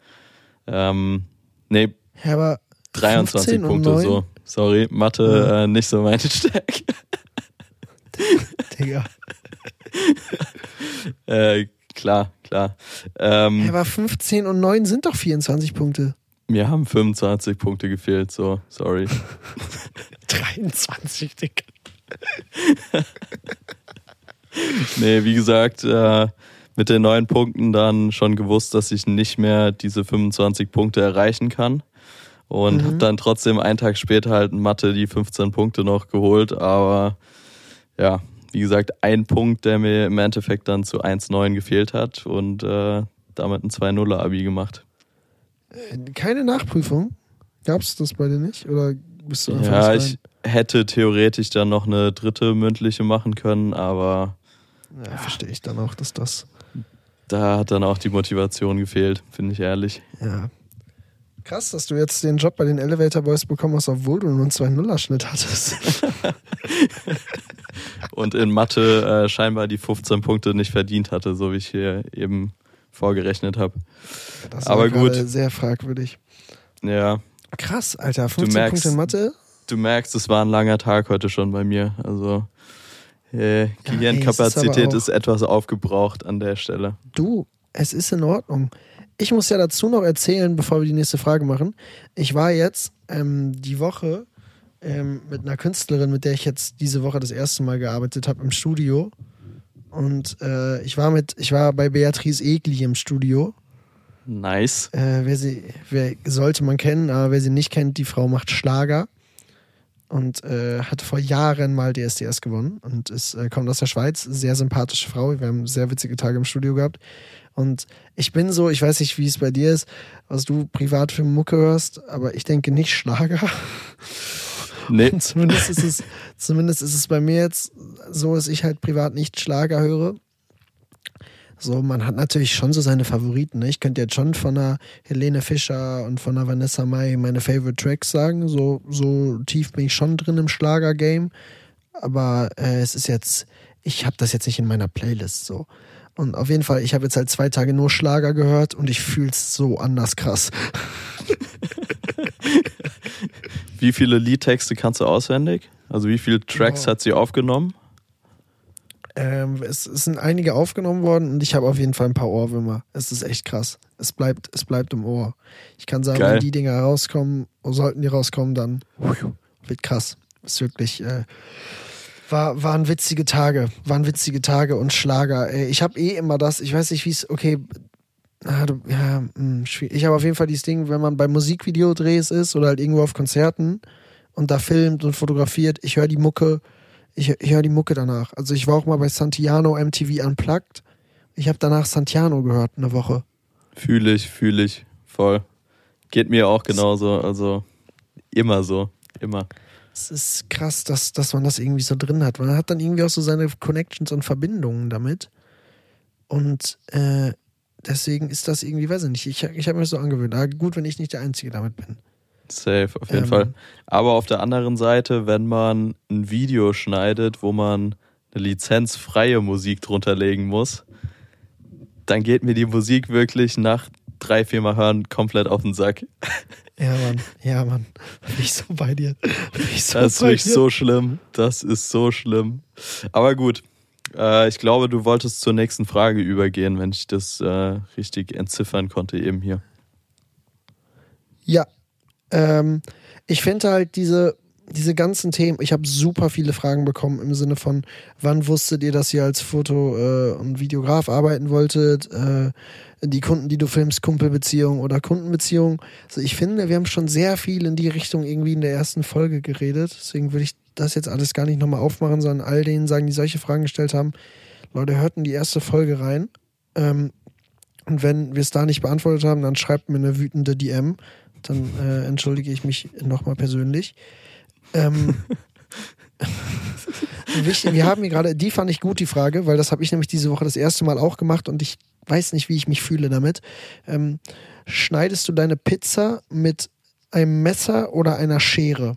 Ähm, nee, Ja, aber 23 15 und Punkte 9? so. Sorry, Mathe äh, nicht so meine [laughs] Stärke. Digga. [laughs] äh, klar, klar. Ähm, Ja, aber 15 und 9 sind doch 24 Punkte. mir haben 25 Punkte gefehlt, so, sorry. [laughs] 23, Digga. Nee, wie gesagt, äh, mit den neun Punkten dann schon gewusst, dass ich nicht mehr diese 25 Punkte erreichen kann. Und Mhm. hab dann trotzdem einen Tag später halt in Mathe die 15 Punkte noch geholt. Aber ja, wie gesagt, ein Punkt, der mir im Endeffekt dann zu 1,9 gefehlt hat und äh, damit ein 2-0-Abi gemacht. Keine Nachprüfung? Gab's das bei dir nicht? Oder bist du einfach Ja, ich hätte theoretisch dann noch eine dritte mündliche machen können, aber? Ja, verstehe ich dann auch, dass das. da hat dann auch die Motivation gefehlt, finde ich ehrlich. Ja. Krass, dass du jetzt den Job bei den Elevator Boys bekommen hast, obwohl du nur einen 2-0er-Schnitt hattest. [laughs] und in Mathe äh, scheinbar die 15 Punkte nicht verdient hatte, so wie ich hier eben vorgerechnet habe. Das Aber war gut. gerade sehr fragwürdig. Ja, Krass, Alter. 15 merkst- Punkte in Mathe? du merkst, es war ein langer Tag heute schon bei mir. Also äh, ist Gehirnkapazität aber auch- ist etwas aufgebraucht an der Stelle. Du, es ist in Ordnung. Ich muss ja dazu noch erzählen, bevor wir die nächste Frage machen. Ich war jetzt ähm, die Woche ähm, mit einer Künstlerin, mit der ich jetzt diese Woche das erste Mal gearbeitet habe, im Studio. Und äh, ich war mit, ich war bei Beatrice Egli im Studio. Nice. Äh, wer sie, wer sollte man kennen, aber wer sie nicht kennt, die Frau macht Schlager und äh, hat vor Jahren mal DSDS gewonnen und ist, äh, kommt aus der Schweiz. Sehr sympathische Frau. Wir haben sehr witzige Tage im Studio gehabt. Und ich bin so, ich weiß nicht, wie es bei dir ist, was du privat für Mucke hörst, aber ich denke nicht Schlager. Nee, Und zumindest ist es, zumindest ist es bei mir jetzt so, dass ich halt privat nicht Schlager höre, So, man hat natürlich schon so seine Favoriten. Ne? Ich könnte jetzt schon von einer Helene Fischer und von einer Vanessa Mai meine Favorite Tracks sagen. So, so tief bin ich schon drin im Schlager-Game. Aber äh, es ist jetzt, ich habe das jetzt nicht in meiner Playlist so. Und auf jeden Fall, ich habe jetzt halt zwei Tage nur Schlager gehört und ich fühle es so anders krass. [laughs] wie viele Liedtexte kannst du auswendig? Also wie viele Tracks oh. hat sie aufgenommen? Ähm, es, es, sind einige aufgenommen worden und ich habe auf jeden Fall ein paar Ohrwürmer. Es ist echt krass. Es bleibt, es bleibt im Ohr. Ich kann sagen, Geil. wenn die Dinger rauskommen, sollten die rauskommen, dann wird krass. Ist wirklich, äh, war, waren witzige Tage. Waren witzige Tage und Schlager. Ey, ich habe eh immer das, ich weiß nicht, wie es, okay, ah, du, ja, mh, hm, ich habe auf jeden Fall dieses Ding, wenn man bei Musikvideodrehs ist oder halt irgendwo auf Konzerten und da filmt und fotografiert, ich höre die Mucke ich, ich höre die Mucke danach. Also ich war auch mal bei Santiano MTV Unplugged. Ich habe danach Santiano gehört, eine Woche. Fühle ich, fühle ich, voll. Geht mir auch genauso, also immer so, immer. Es ist krass, dass, dass man das irgendwie so drin hat. Man hat dann irgendwie auch so seine Connections und Verbindungen damit. Und äh, deswegen ist das irgendwie, weiß ich nicht, ich, ich habe mir das so angewöhnt. Aber gut, wenn ich nicht der Einzige damit bin. Safe, auf jeden ähm, Fall. Aber auf der anderen Seite, wenn man ein Video schneidet, wo man eine lizenzfreie Musik drunter legen muss, dann geht mir die Musik wirklich nach drei, vier Mal hören komplett auf den Sack. Ja, Mann, ja, Mann. Bin ich so bei dir. Bin ich so das ist wirklich so schlimm. Das ist so schlimm. Aber gut. Äh, ich glaube, du wolltest zur nächsten Frage übergehen, wenn ich das äh, richtig entziffern konnte eben hier. Ja, ähm, ich finde halt diese, diese ganzen Themen, ich habe super viele Fragen bekommen im Sinne von, wann wusstet ihr, dass ihr als Foto- äh, und Videograf arbeiten wolltet? Äh, die Kunden, die du filmst, Kumpelbeziehung oder Kundenbeziehung. Also ich finde, wir haben schon sehr viel in die Richtung irgendwie in der ersten Folge geredet. Deswegen würde ich das jetzt alles gar nicht nochmal aufmachen, sondern all denen sagen, die solche Fragen gestellt haben, Leute, hörten die erste Folge rein. Ähm, und wenn wir es da nicht beantwortet haben, dann schreibt mir eine wütende DM dann äh, entschuldige ich mich nochmal persönlich. Ähm, [laughs] wichtig, wir haben hier gerade, die fand ich gut, die Frage, weil das habe ich nämlich diese Woche das erste Mal auch gemacht und ich weiß nicht, wie ich mich fühle damit. Ähm, schneidest du deine Pizza mit einem Messer oder einer Schere?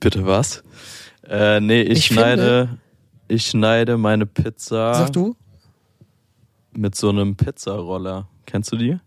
Bitte was? Äh, nee, ich, ich schneide, finde, ich schneide meine Pizza. Sag du? Mit so einem Pizzaroller. Kennst du die?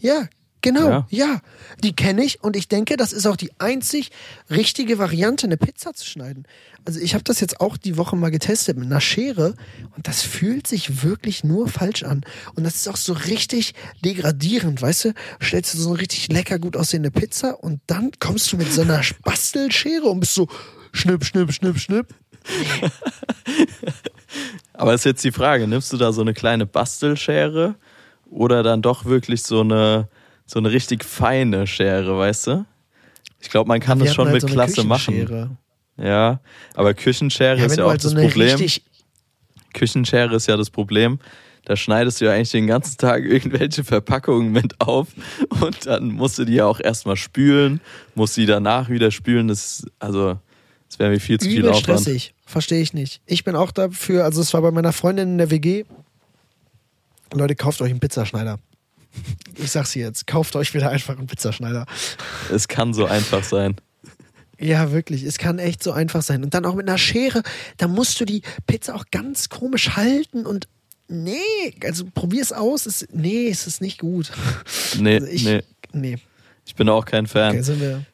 Ja, genau, ja. ja. Die kenne ich und ich denke, das ist auch die einzig richtige Variante, eine Pizza zu schneiden. Also ich habe das jetzt auch die Woche mal getestet mit einer Schere und das fühlt sich wirklich nur falsch an. Und das ist auch so richtig degradierend, weißt du? Stellst du so eine richtig lecker gut aussehende Pizza und dann kommst du mit so einer Bastelschere und bist so schnipp, schnipp, schnipp, schnipp. [laughs] Aber ist jetzt die Frage, nimmst du da so eine kleine Bastelschere oder dann doch wirklich so eine, so eine richtig feine Schere, weißt du? Ich glaube, man kann das schon halt mit so Klasse machen. Ja, aber Küchenschere ja, ist ja auch halt so das Problem. Küchenschere ist ja das Problem. Da schneidest du ja eigentlich den ganzen Tag [laughs] irgendwelche Verpackungen mit auf und dann musst du die ja auch erstmal spülen, musst die danach wieder spülen. Das, also, das wäre mir viel zu viel Aufwand. stressig, verstehe ich nicht. Ich bin auch dafür, also es war bei meiner Freundin in der WG, Leute, kauft euch einen Pizzaschneider. Ich sag's jetzt, kauft euch wieder einfach einen Pizzaschneider. Es kann so einfach sein. Ja, wirklich. Es kann echt so einfach sein. Und dann auch mit einer Schere, da musst du die Pizza auch ganz komisch halten und nee, also probier's aus. Es, nee, es ist nicht gut. Nee, also ich, nee. nee. Ich bin auch kein Fan. Okay, sind wir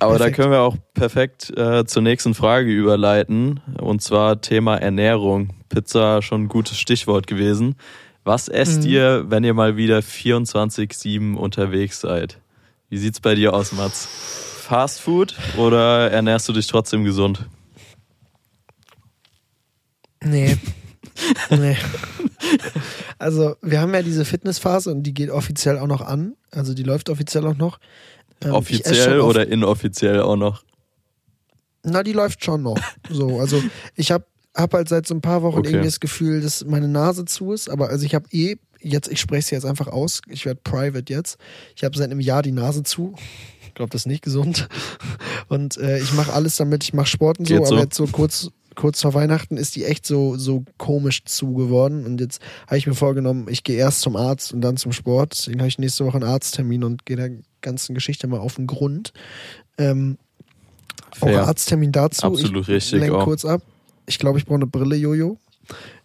aber perfekt. da können wir auch perfekt äh, zur nächsten Frage überleiten. Und zwar Thema Ernährung. Pizza schon ein gutes Stichwort gewesen. Was esst mhm. ihr, wenn ihr mal wieder 24-7 unterwegs seid? Wie sieht's bei dir aus, Mats? Fast Food oder ernährst du dich trotzdem gesund? Nee. [laughs] nee. Also, wir haben ja diese Fitnessphase und die geht offiziell auch noch an. Also, die läuft offiziell auch noch. Ähm, offiziell oder inoffiziell auch noch? Na, die läuft schon noch. So, also ich habe habe halt seit so ein paar Wochen okay. irgendwie das Gefühl, dass meine Nase zu ist. Aber also ich habe eh, jetzt, ich spreche es jetzt einfach aus, ich werde private jetzt. Ich habe seit einem Jahr die Nase zu. Ich glaube, das ist nicht gesund. [laughs] Und äh, ich mache alles damit, ich mache Sport und so, so, aber jetzt so kurz, kurz vor Weihnachten ist die echt so, so komisch zu geworden. Und jetzt habe ich mir vorgenommen, ich gehe erst zum Arzt und dann zum Sport. Deswegen habe ich nächste Woche einen Arzttermin und gehe der ganzen Geschichte mal auf den Grund. Ähm, auch Fair. Arzttermin dazu. Absolut ich richtig lenk auch. kurz ab. Ich glaube, ich brauche eine Brille, Jojo.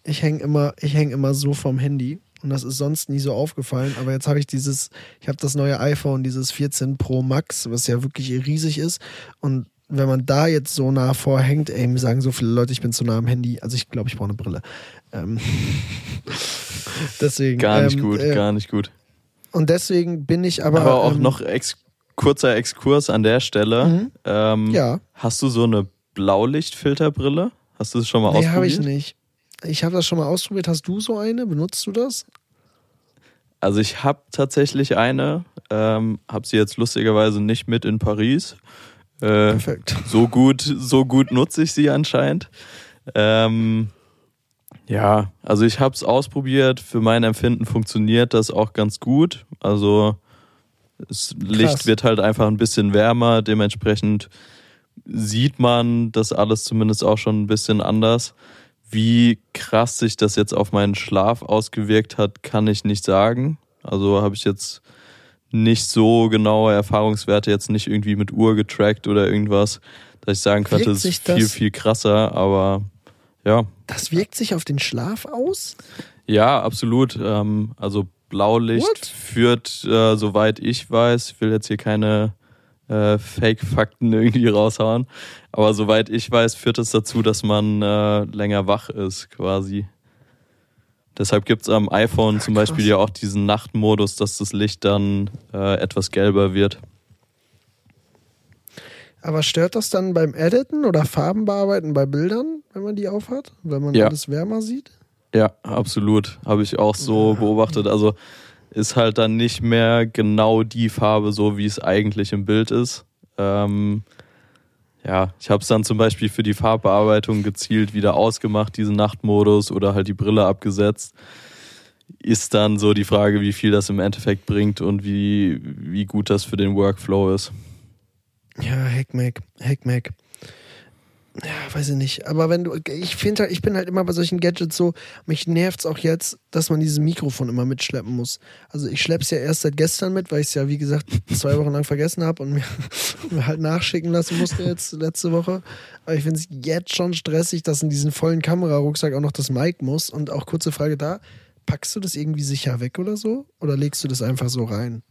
Ich hänge immer, ich häng immer so vom Handy. Und das ist sonst nie so aufgefallen. Aber jetzt habe ich dieses, ich habe das neue iPhone, dieses 14 Pro Max, was ja wirklich riesig ist. Und wenn man da jetzt so nah vorhängt, ey, mir sagen so viele Leute, ich bin zu nah am Handy. Also ich glaube, ich brauche eine Brille. Ähm, [laughs] deswegen. Gar nicht ähm, gut, äh, gar nicht gut. Und deswegen bin ich aber. Aber, auch ähm, noch ex kurzer Exkurs an der Stelle. Mhm. Ähm, Ja. Hast du so eine Blaulichtfilterbrille? Hast du das schon mal Nee, ausprobiert? habe ich nicht. Ich habe das schon mal ausprobiert. Hast du so eine? Benutzt du das? Also ich habe tatsächlich eine, ähm, habe sie jetzt lustigerweise nicht mit in Paris. Äh, Perfekt. [laughs] so gut, so gut nutze ich sie anscheinend. Ähm, ja, also ich habe es ausprobiert. Für mein Empfinden funktioniert das auch ganz gut. Also das Licht wird halt einfach ein bisschen wärmer. Dementsprechend sieht man das alles zumindest auch schon ein bisschen anders. Wie krass sich das jetzt auf meinen Schlaf ausgewirkt hat, kann ich nicht sagen. Also habe ich jetzt nicht so genaue Erfahrungswerte, jetzt nicht irgendwie mit Uhr getrackt oder irgendwas, dass ich sagen könnte, es ist viel, viel krasser, aber ja, Das wirkt sich auf den Schlaf aus? ja, absolut. Ähm, also Blaulicht What? führt, äh, soweit ich weiß, ich will jetzt hier keine äh, Fake-Fakten irgendwie raushauen, aber soweit ich weiß, führt es dazu, dass man äh, länger wach ist, quasi. Deshalb gibt's am iPhone zum krass. Beispiel ja auch diesen Nachtmodus, dass das Licht dann äh, etwas gelber wird. Aber stört das dann beim Editen oder Farbenbearbeiten bei Bildern, wenn man die aufhat? Wenn man Ja. alles wärmer sieht? Ja, absolut. Habe ich auch so beobachtet. Also ist halt dann nicht mehr genau die Farbe, so wie es eigentlich im Bild ist. Ähm, ja, ich habe es dann zum Beispiel für die Farbbearbeitung gezielt wieder ausgemacht, diesen Nachtmodus oder halt die Brille abgesetzt. Ist dann so die Frage, wie viel das im Endeffekt bringt und wie, wie gut das für den Workflow ist. Ja, Hackmack, Hackmack. Ja, weiß ich nicht. Aber wenn du, ich finde halt, ich bin halt immer bei solchen Gadgets so, mich nervt's auch jetzt, dass man dieses Mikrofon immer mitschleppen muss. Also ich schlepp's ja erst seit gestern mit, weil ich es ja, wie gesagt, zwei Wochen lang vergessen habe und mir, [laughs] mir halt nachschicken lassen musste jetzt letzte Woche. Aber ich finde es jetzt schon stressig, dass in diesen vollen Kamerarucksack auch noch das Mic muss. Und auch kurze Frage da, packst du das irgendwie sicher weg oder so? Oder legst du das einfach so rein?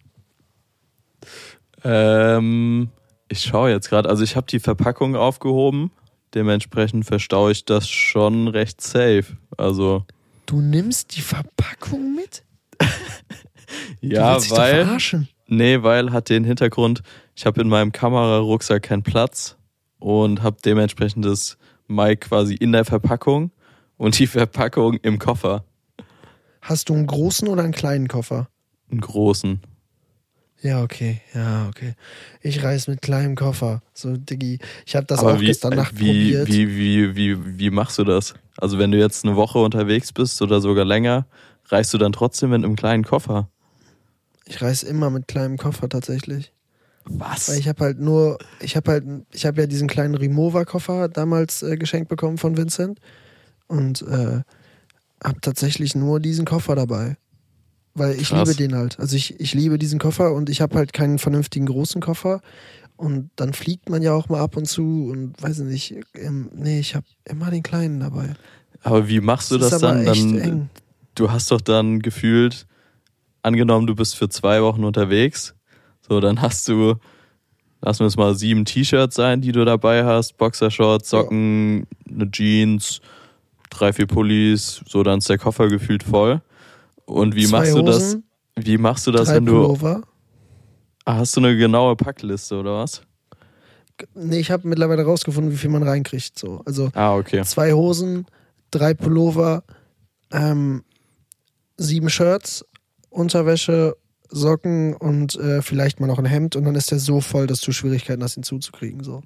Ähm, ich schaue jetzt gerade, also ich habe die Verpackung aufgehoben. Dementsprechend verstaue ich das schon recht safe. Also Du nimmst die Verpackung mit? Du [laughs] ja, dich doch weil verarschen. nee, weil hat den Hintergrund, ich habe in meinem Kamerarucksack keinen Platz und habe dementsprechend das Mic quasi in der Verpackung und die [laughs] Verpackung im Koffer, Hast du einen großen oder einen kleinen Koffer? einen großen. Ja, okay, ja, okay. Ich reise mit kleinem Koffer. So, Diggi. Ich habe das Aber auch wie, gestern Nacht wie, probiert. wie, wie, wie, wie machst du das? Also wenn du jetzt eine Woche unterwegs bist oder sogar länger, reichst du dann trotzdem mit einem kleinen Koffer? Ich reise immer mit kleinem Koffer tatsächlich. Was? Weil ich habe halt nur, ich habe halt, ich habe ja diesen kleinen Remover-Koffer damals äh, geschenkt bekommen von Vincent und äh, habe tatsächlich nur diesen Koffer dabei. Weil ich Krass. liebe den halt. Also ich, ich liebe diesen Koffer und ich habe halt keinen vernünftigen großen Koffer. Und dann fliegt man ja auch mal ab und zu und weiß ich nicht. Ähm, nee, ich habe immer den kleinen dabei. Aber wie machst du das, aber dann? dann. Du hast doch dann gefühlt, angenommen, du bist für zwei Wochen unterwegs, so dann hast du, lassen wir es mal sieben T-Shirts sein, die du dabei hast, Boxershorts, Socken, eine Jeans, drei, vier Pullis, so dann ist der Koffer gefühlt voll. Und wie Zwei machst du das? Hosen, Wie machst du das, wenn du Pullover. Hast du eine genaue Packliste oder was? Nee, ich habe mittlerweile rausgefunden, wie viel man reinkriegt. So. Also Ah, okay. zwei Hosen, drei Pullover, ähm, sieben Shirts, Unterwäsche, Socken und äh, vielleicht mal noch ein Hemd und dann ist der so voll, dass du Schwierigkeiten hast, ihn zuzukriegen. So.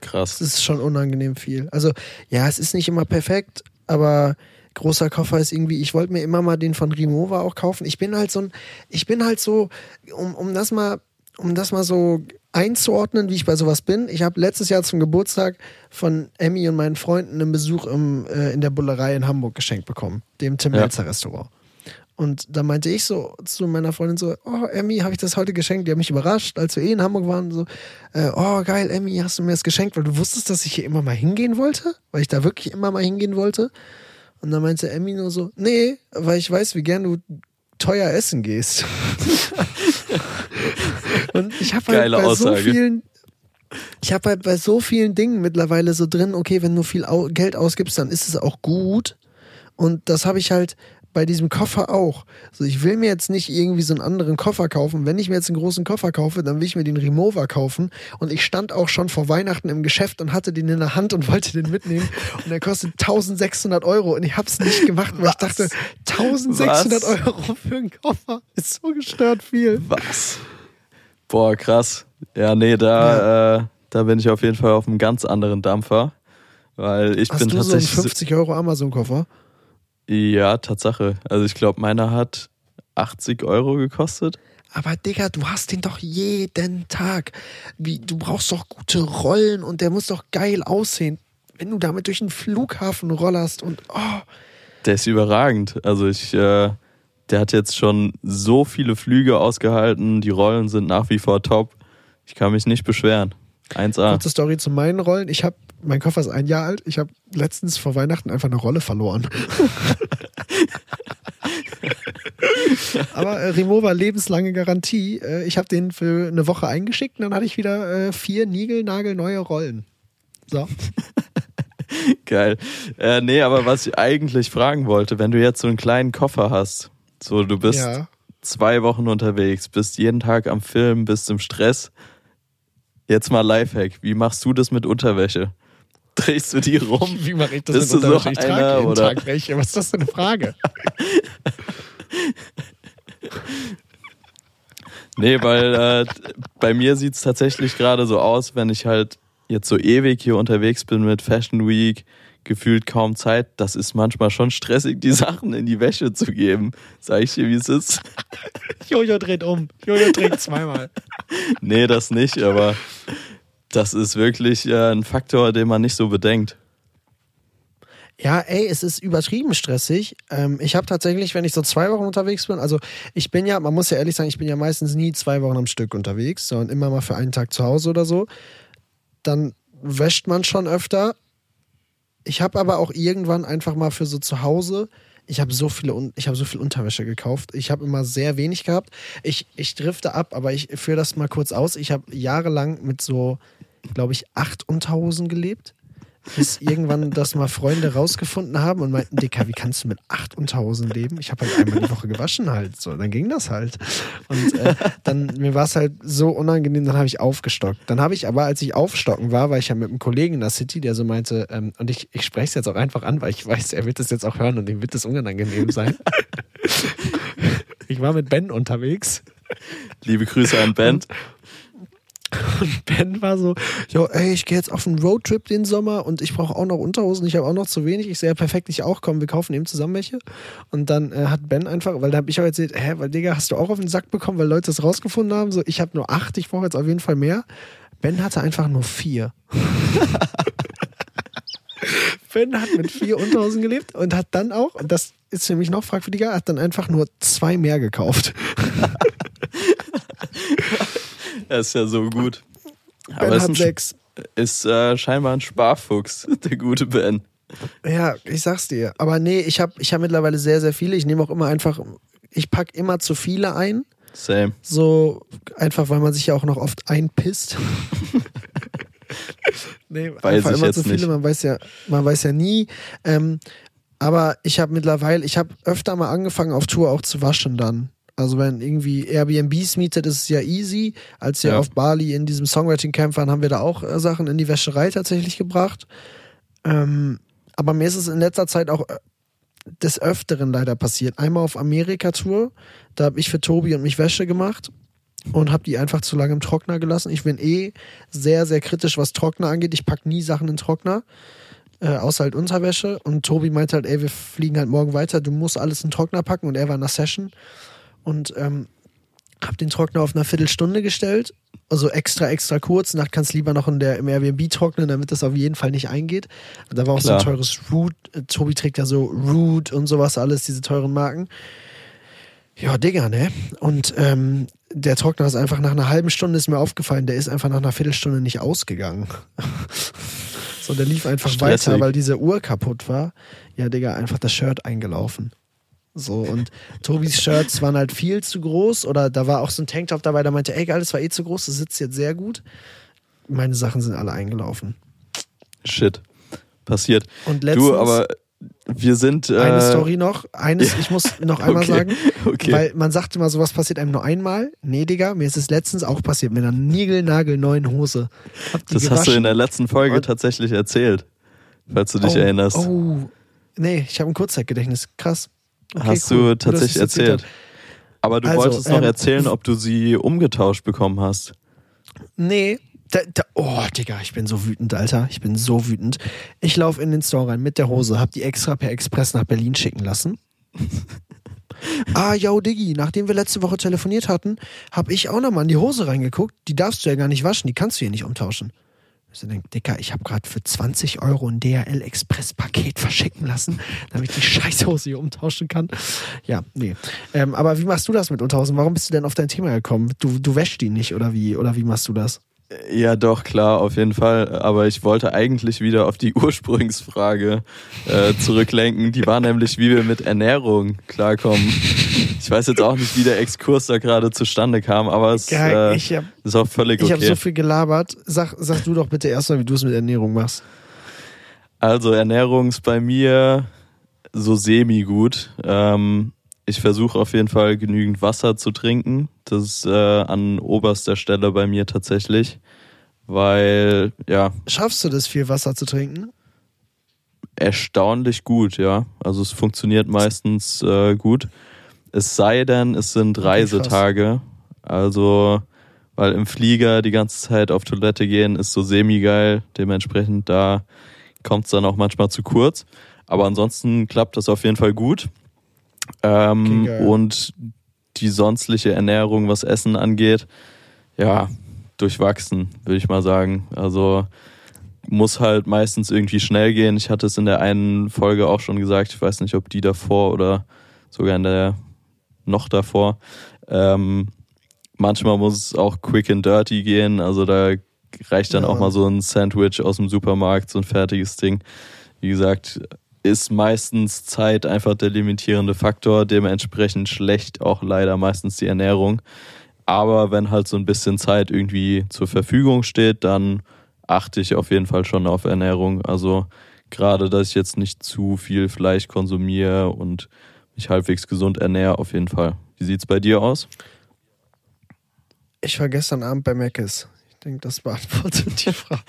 Krass. Das ist schon unangenehm viel. Also ja, es ist nicht immer perfekt, aber großer Koffer ist irgendwie, ich wollte mir immer mal den von Rimowa auch kaufen. Ich bin halt so ein, ich bin halt so, um, um das mal um das mal so einzuordnen, wie ich bei sowas bin. Ich habe letztes Jahr zum Geburtstag von Emmy und meinen Freunden einen Besuch im, äh, in der Bullerei in Hamburg geschenkt bekommen, dem Tim Ja. Melzer Restaurant. Und da meinte ich so zu meiner Freundin so, oh Emmy, habe ich das heute geschenkt? Die haben mich überrascht, als wir eh in Hamburg waren. So, äh, oh geil, Emmy, hast du mir das geschenkt, weil du wusstest, dass ich hier immer mal hingehen wollte? Weil ich da wirklich immer mal hingehen wollte? Und dann meinte Emmy nur so, nee, weil ich weiß, wie gern du teuer essen gehst. [laughs] Und ich habe halt Geile bei so Aussage. vielen, ich habe halt bei so vielen Dingen mittlerweile so drin, okay, wenn du viel Geld ausgibst, dann ist es auch gut. Und das habe ich halt bei diesem Koffer auch. So, ich will mir jetzt nicht irgendwie so einen anderen Koffer kaufen. Wenn ich mir jetzt einen großen Koffer kaufe, dann will ich mir den Remover kaufen. Und ich stand auch schon vor Weihnachten im Geschäft und hatte den in der Hand und [laughs] wollte den mitnehmen. Und der kostet 1600 Euro. Und ich habe es nicht gemacht, weil ich dachte, 1600 Was? Euro für einen Koffer ist so gestört viel. Was? Boah, krass. Ja, nee, da, Äh, da bin ich auf jeden Fall auf einem ganz anderen Dampfer. Weil ich Hast bin du so einen tatsächlich. 50 Euro Amazon-Koffer? Ja, Tatsache. Also ich glaube, meiner hat 80 Euro gekostet. Aber Digga, du hast den doch jeden Tag. Wie, du brauchst doch gute Rollen und der muss doch geil aussehen. Wenn du damit durch den Flughafen rollerst und oh, Der ist überragend. Also ich, äh, der hat jetzt schon so viele Flüge ausgehalten. Die Rollen sind nach wie vor top. Ich kann mich nicht beschweren. 1A. kurze Story zu meinen Rollen. Ich habe, mein Koffer ist ein Jahr alt. Ich habe letztens vor Weihnachten einfach eine Rolle verloren. Aber äh, Remover lebenslange Garantie. Äh, ich habe den für eine Woche eingeschickt und dann hatte ich wieder äh, vier niegelnagelneue Rollen. So. Geil. Äh, nee, aber was ich eigentlich fragen wollte, wenn du jetzt so einen kleinen Koffer hast, so du bist Ja. zwei Wochen unterwegs, bist jeden Tag am Film, bist im Stress. Jetzt mal Lifehack. Wie machst du das mit Unterwäsche? Drehst du die rum? Wie mache ich das Bist mit du so? Ich trage jeden oder? Tag welche. Was ist das für eine Frage? [laughs] Nee, weil äh, bei mir sieht's tatsächlich gerade so aus, wenn ich halt jetzt so ewig hier unterwegs bin mit Fashion Week, gefühlt kaum Zeit. Das ist manchmal schon stressig, die Sachen in die Wäsche zu geben. Sag ich dir, wie es ist? Jojo dreht um. Jojo dreht zweimal. Nee, das nicht, aber das ist wirklich äh, ein Faktor, den man nicht so bedenkt. Ja, ey, es ist übertrieben stressig. Ähm, ich habe tatsächlich, wenn ich so zwei Wochen unterwegs bin, also ich bin ja, man muss ja ehrlich sagen, ich bin ja meistens nie zwei Wochen am Stück unterwegs, sondern immer mal für einen Tag zu Hause oder so. Dann wäscht man schon öfter. Ich habe aber auch irgendwann einfach mal für so zu Hause, ich habe so viele, ich habe so viel Unterwäsche gekauft. Ich habe immer sehr wenig gehabt. Ich, ich drifte ab, aber ich führe das mal kurz aus. Ich habe jahrelang mit so, glaube ich, acht Unterhosen gelebt bis irgendwann das mal Freunde rausgefunden haben und meinten, Dicker, wie kannst du mit acht Unterhosen leben? Ich habe halt einmal die Woche gewaschen halt. So, dann ging das halt. Und äh, dann, mir war es halt so unangenehm, dann habe ich aufgestockt. Dann habe ich aber, als ich aufstocken war, war ich ja mit einem Kollegen in der City, der so meinte, ähm, und ich, ich spreche es jetzt auch einfach an, weil ich weiß, er wird es jetzt auch hören und ihm wird es unangenehm sein. ich war mit Ben unterwegs Liebe Grüße an Ben. Und [laughs] Ben war so, jo, ey, ich gehe jetzt auf einen Roadtrip den Sommer und ich brauche auch noch Unterhosen, ich habe auch noch zu wenig. Ich sehe ja perfekt, ich auch, komm, wir kaufen eben zusammen welche. Und dann äh, hat Ben einfach, weil da habe ich auch erzählt, hä, weil Digga, hast du auch auf den Sack bekommen, weil Leute das rausgefunden haben? So, ich habe nur acht, ich brauche jetzt auf jeden Fall mehr. Ben hatte einfach nur vier. [laughs] Ben hat mit vier Unterhosen gelebt und hat dann auch, und das ist für mich noch fragwürdiger, hat dann einfach nur zwei mehr gekauft. [laughs] [laughs] Er ist ja so gut. Ben Aber ist, hat ein, sechs. ist äh, scheinbar ein Sparfuchs, [laughs] der gute Ben. Ja, ich sag's dir. Aber nee, ich habe ich hab mittlerweile sehr, sehr viele. Ich nehme auch immer einfach, ich pack immer zu viele ein. Same. So einfach, weil man sich ja auch noch oft einpisst. [laughs] nee, Weiß einfach ich immer zu viele, nicht. man weiß ja, man weiß ja nie. Ähm, aber ich habe mittlerweile, ich habe öfter mal angefangen auf Tour auch zu waschen dann. Also wenn irgendwie Airbnbs mietet, ist es ja easy. Als wir Ja. auf Bali in diesem Songwriting Camp waren, haben wir da auch äh, Sachen in die Wäscherei tatsächlich gebracht. Ähm, aber mir ist es in letzter Zeit auch äh, des Öfteren leider passiert. Einmal auf Amerika-Tour, da habe ich für Tobi und mich Wäsche gemacht und habe die einfach zu lange im Trockner gelassen. Ich bin eh sehr, sehr kritisch, was Trockner angeht. Ich pack nie Sachen in Trockner, äh, außer halt Unterwäsche. Und Tobi meinte halt, ey, wir fliegen halt morgen weiter, du musst alles in Trockner packen und er war in der Session. Und ähm, hab den Trockner auf einer Viertelstunde gestellt. Also extra, extra kurz. Nacht kannst lieber noch in der, im Airbnb trocknen, damit das auf jeden Fall nicht eingeht. Und da war auch Klar. so ein teures Root. Äh, Tobi trägt ja so Root und sowas alles, diese teuren Marken. Ja, Digga, ne? Und ähm, der Trockner ist einfach nach einer halben Stunde ist mir aufgefallen, der ist einfach nach einer Viertelstunde nicht ausgegangen. [laughs] so, der lief einfach Stressig. weiter, weil diese Uhr kaputt war. Ja, Digga, einfach das Shirt eingelaufen. So, und Tobis Shirts waren halt viel zu groß oder da war auch so ein Tanktop dabei, da meinte, ey geil, das war eh zu groß, das sitzt jetzt sehr gut. Meine Sachen sind alle eingelaufen. Shit. Passiert. Und letztens, Du, aber wir sind. Äh, eine Story noch, eines, ich muss noch [laughs] einmal okay, sagen, Okay. weil man sagt immer, sowas passiert einem nur einmal. Nee, Digga, mir ist es letztens auch passiert mit einer niegelnagelneuen Hose. Das hast du in der gewaschen. letzten Folge Und- tatsächlich erzählt. Falls du dich oh, erinnerst. Oh, nee, ich habe ein Kurzzeitgedächtnis. Krass. Okay, hast cool. du tatsächlich erzählt erzählt. Aber du Also, wolltest noch ähm, erzählen, ob du sie umgetauscht bekommen hast. Nee. Da, da, oh, Digga, ich bin so wütend, Alter. Ich bin so wütend. Ich laufe in den Store rein mit der Hose, hab die extra per Express nach Berlin schicken lassen. [laughs] ah, yo, Diggi, nachdem wir letzte Woche telefoniert hatten, hab ich auch nochmal in die Hose reingeguckt. Die darfst du ja gar nicht waschen, die kannst du hier nicht umtauschen. Ich so denk, Dicker, ich habe gerade für 20 Euro ein DHL Express Paket verschicken lassen, damit ich die Scheißhose hier umtauschen kann. Ja, nee. Ähm, aber wie machst du das mit Unterhosen? Warum bist du denn auf dein Thema gekommen? Du, du wäschst die nicht oder wie? Oder wie machst du das? Ja, doch, klar, auf jeden Fall. Aber ich wollte eigentlich wieder auf die [laughs] Ursprungsfrage äh, zurücklenken. Die war nämlich, wie wir mit Ernährung klarkommen. [laughs] Ich weiß jetzt auch nicht, wie der Exkurs da gerade zustande kam, aber es Ja, äh, ich habe ist auch völlig ich hab okay. so viel gelabert. Sag, sag du doch bitte erstmal, wie du es mit Ernährung machst. Also Ernährung ist bei mir so semi-gut. Ähm, ich versuche auf jeden Fall genügend Wasser zu trinken. Das ist äh, an oberster Stelle bei mir tatsächlich. Weil, ja, Schaffst du das, viel Wasser zu trinken? erstaunlich gut, ja. Also es funktioniert meistens äh, gut. Es sei denn, es sind. Reisetage. Also, weil im Flieger die ganze Zeit auf Toilette gehen, ist so semi-geil. Dementsprechend, da kommt es dann auch manchmal zu kurz. Aber ansonsten klappt das auf jeden Fall gut. Ähm, Okay, und die sonstliche Ernährung, was Essen angeht, ja, durchwachsen, würde ich mal sagen. Also muss halt meistens irgendwie schnell gehen. Ich hatte es in der einen Folge auch schon gesagt, ich weiß nicht, ob die davor oder sogar in der noch davor. Ähm, manchmal muss es auch quick and dirty gehen, also da reicht dann Ja. auch mal so ein Sandwich aus dem Supermarkt, so ein fertiges Ding. Wie gesagt, ist meistens Zeit einfach der limitierende Faktor, dementsprechend schlecht auch leider meistens die Ernährung. Aber wenn halt so ein bisschen Zeit irgendwie zur Verfügung steht, dann achte ich auf jeden Fall schon auf Ernährung. Also gerade, dass ich jetzt nicht zu viel Fleisch konsumiere und mich halbwegs gesund ernähre, auf jeden Fall. Wie sieht's bei dir aus? Ich war gestern Abend bei Mc's. Ich denke, das beantwortet die [laughs] Frage.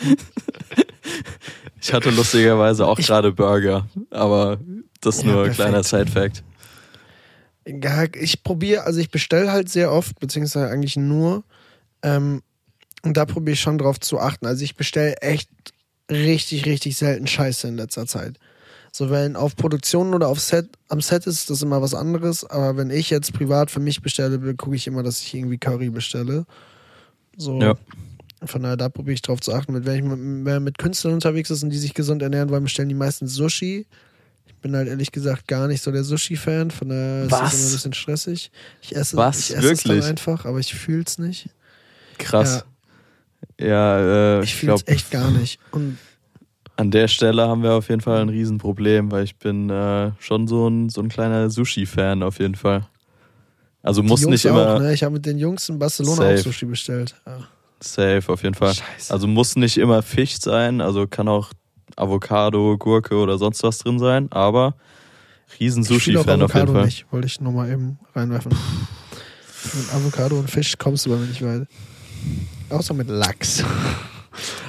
Ich hatte lustigerweise auch gerade Burger, aber das ist Ja, nur ein kleiner Side-Fact. Ich probiere, also ich bestelle halt sehr oft, beziehungsweise eigentlich nur. Ähm, und da probiere ich schon drauf zu achten. Also ich bestelle echt richtig, richtig selten Scheiße in letzter Zeit. So, wenn auf Produktionen oder auf Set, am Set ist das immer was anderes, aber wenn ich jetzt privat für mich bestelle, gucke ich immer, dass ich irgendwie Curry bestelle. So. Ja. Von daher, da probiere ich drauf zu achten. Mit, wenn ich mit, Künstlern unterwegs ist und die sich gesund ernähren wollen, bestellen die meistens Sushi. Ich bin halt ehrlich gesagt gar nicht so der Sushi-Fan, von daher ist Was? das immer ein bisschen stressig. Ich esse, Was? ich esse es dann Wirklich? einfach, aber ich fühle es nicht. Krass. Ja, äh, Ich ich fühle es echt gar nicht. Und an der Stelle haben wir auf jeden Fall ein Riesenproblem, weil ich bin äh, schon so ein, so ein kleiner Sushi-Fan auf jeden Fall. Also muss nicht immer auch, ne? Ich habe mit den Jungs in Barcelona Safe. auch Sushi bestellt. Ja. safe, auf jeden Fall. Scheiße. Also muss nicht immer Fisch sein, also kann auch Avocado, Gurke oder sonst was drin sein, aber riesen Sushi-Fan auf jeden Fall. nicht, wollte ich nur mal eben reinwerfen. mit Avocado und Fisch kommst du bei mir nicht weit. Außer mit Lachs.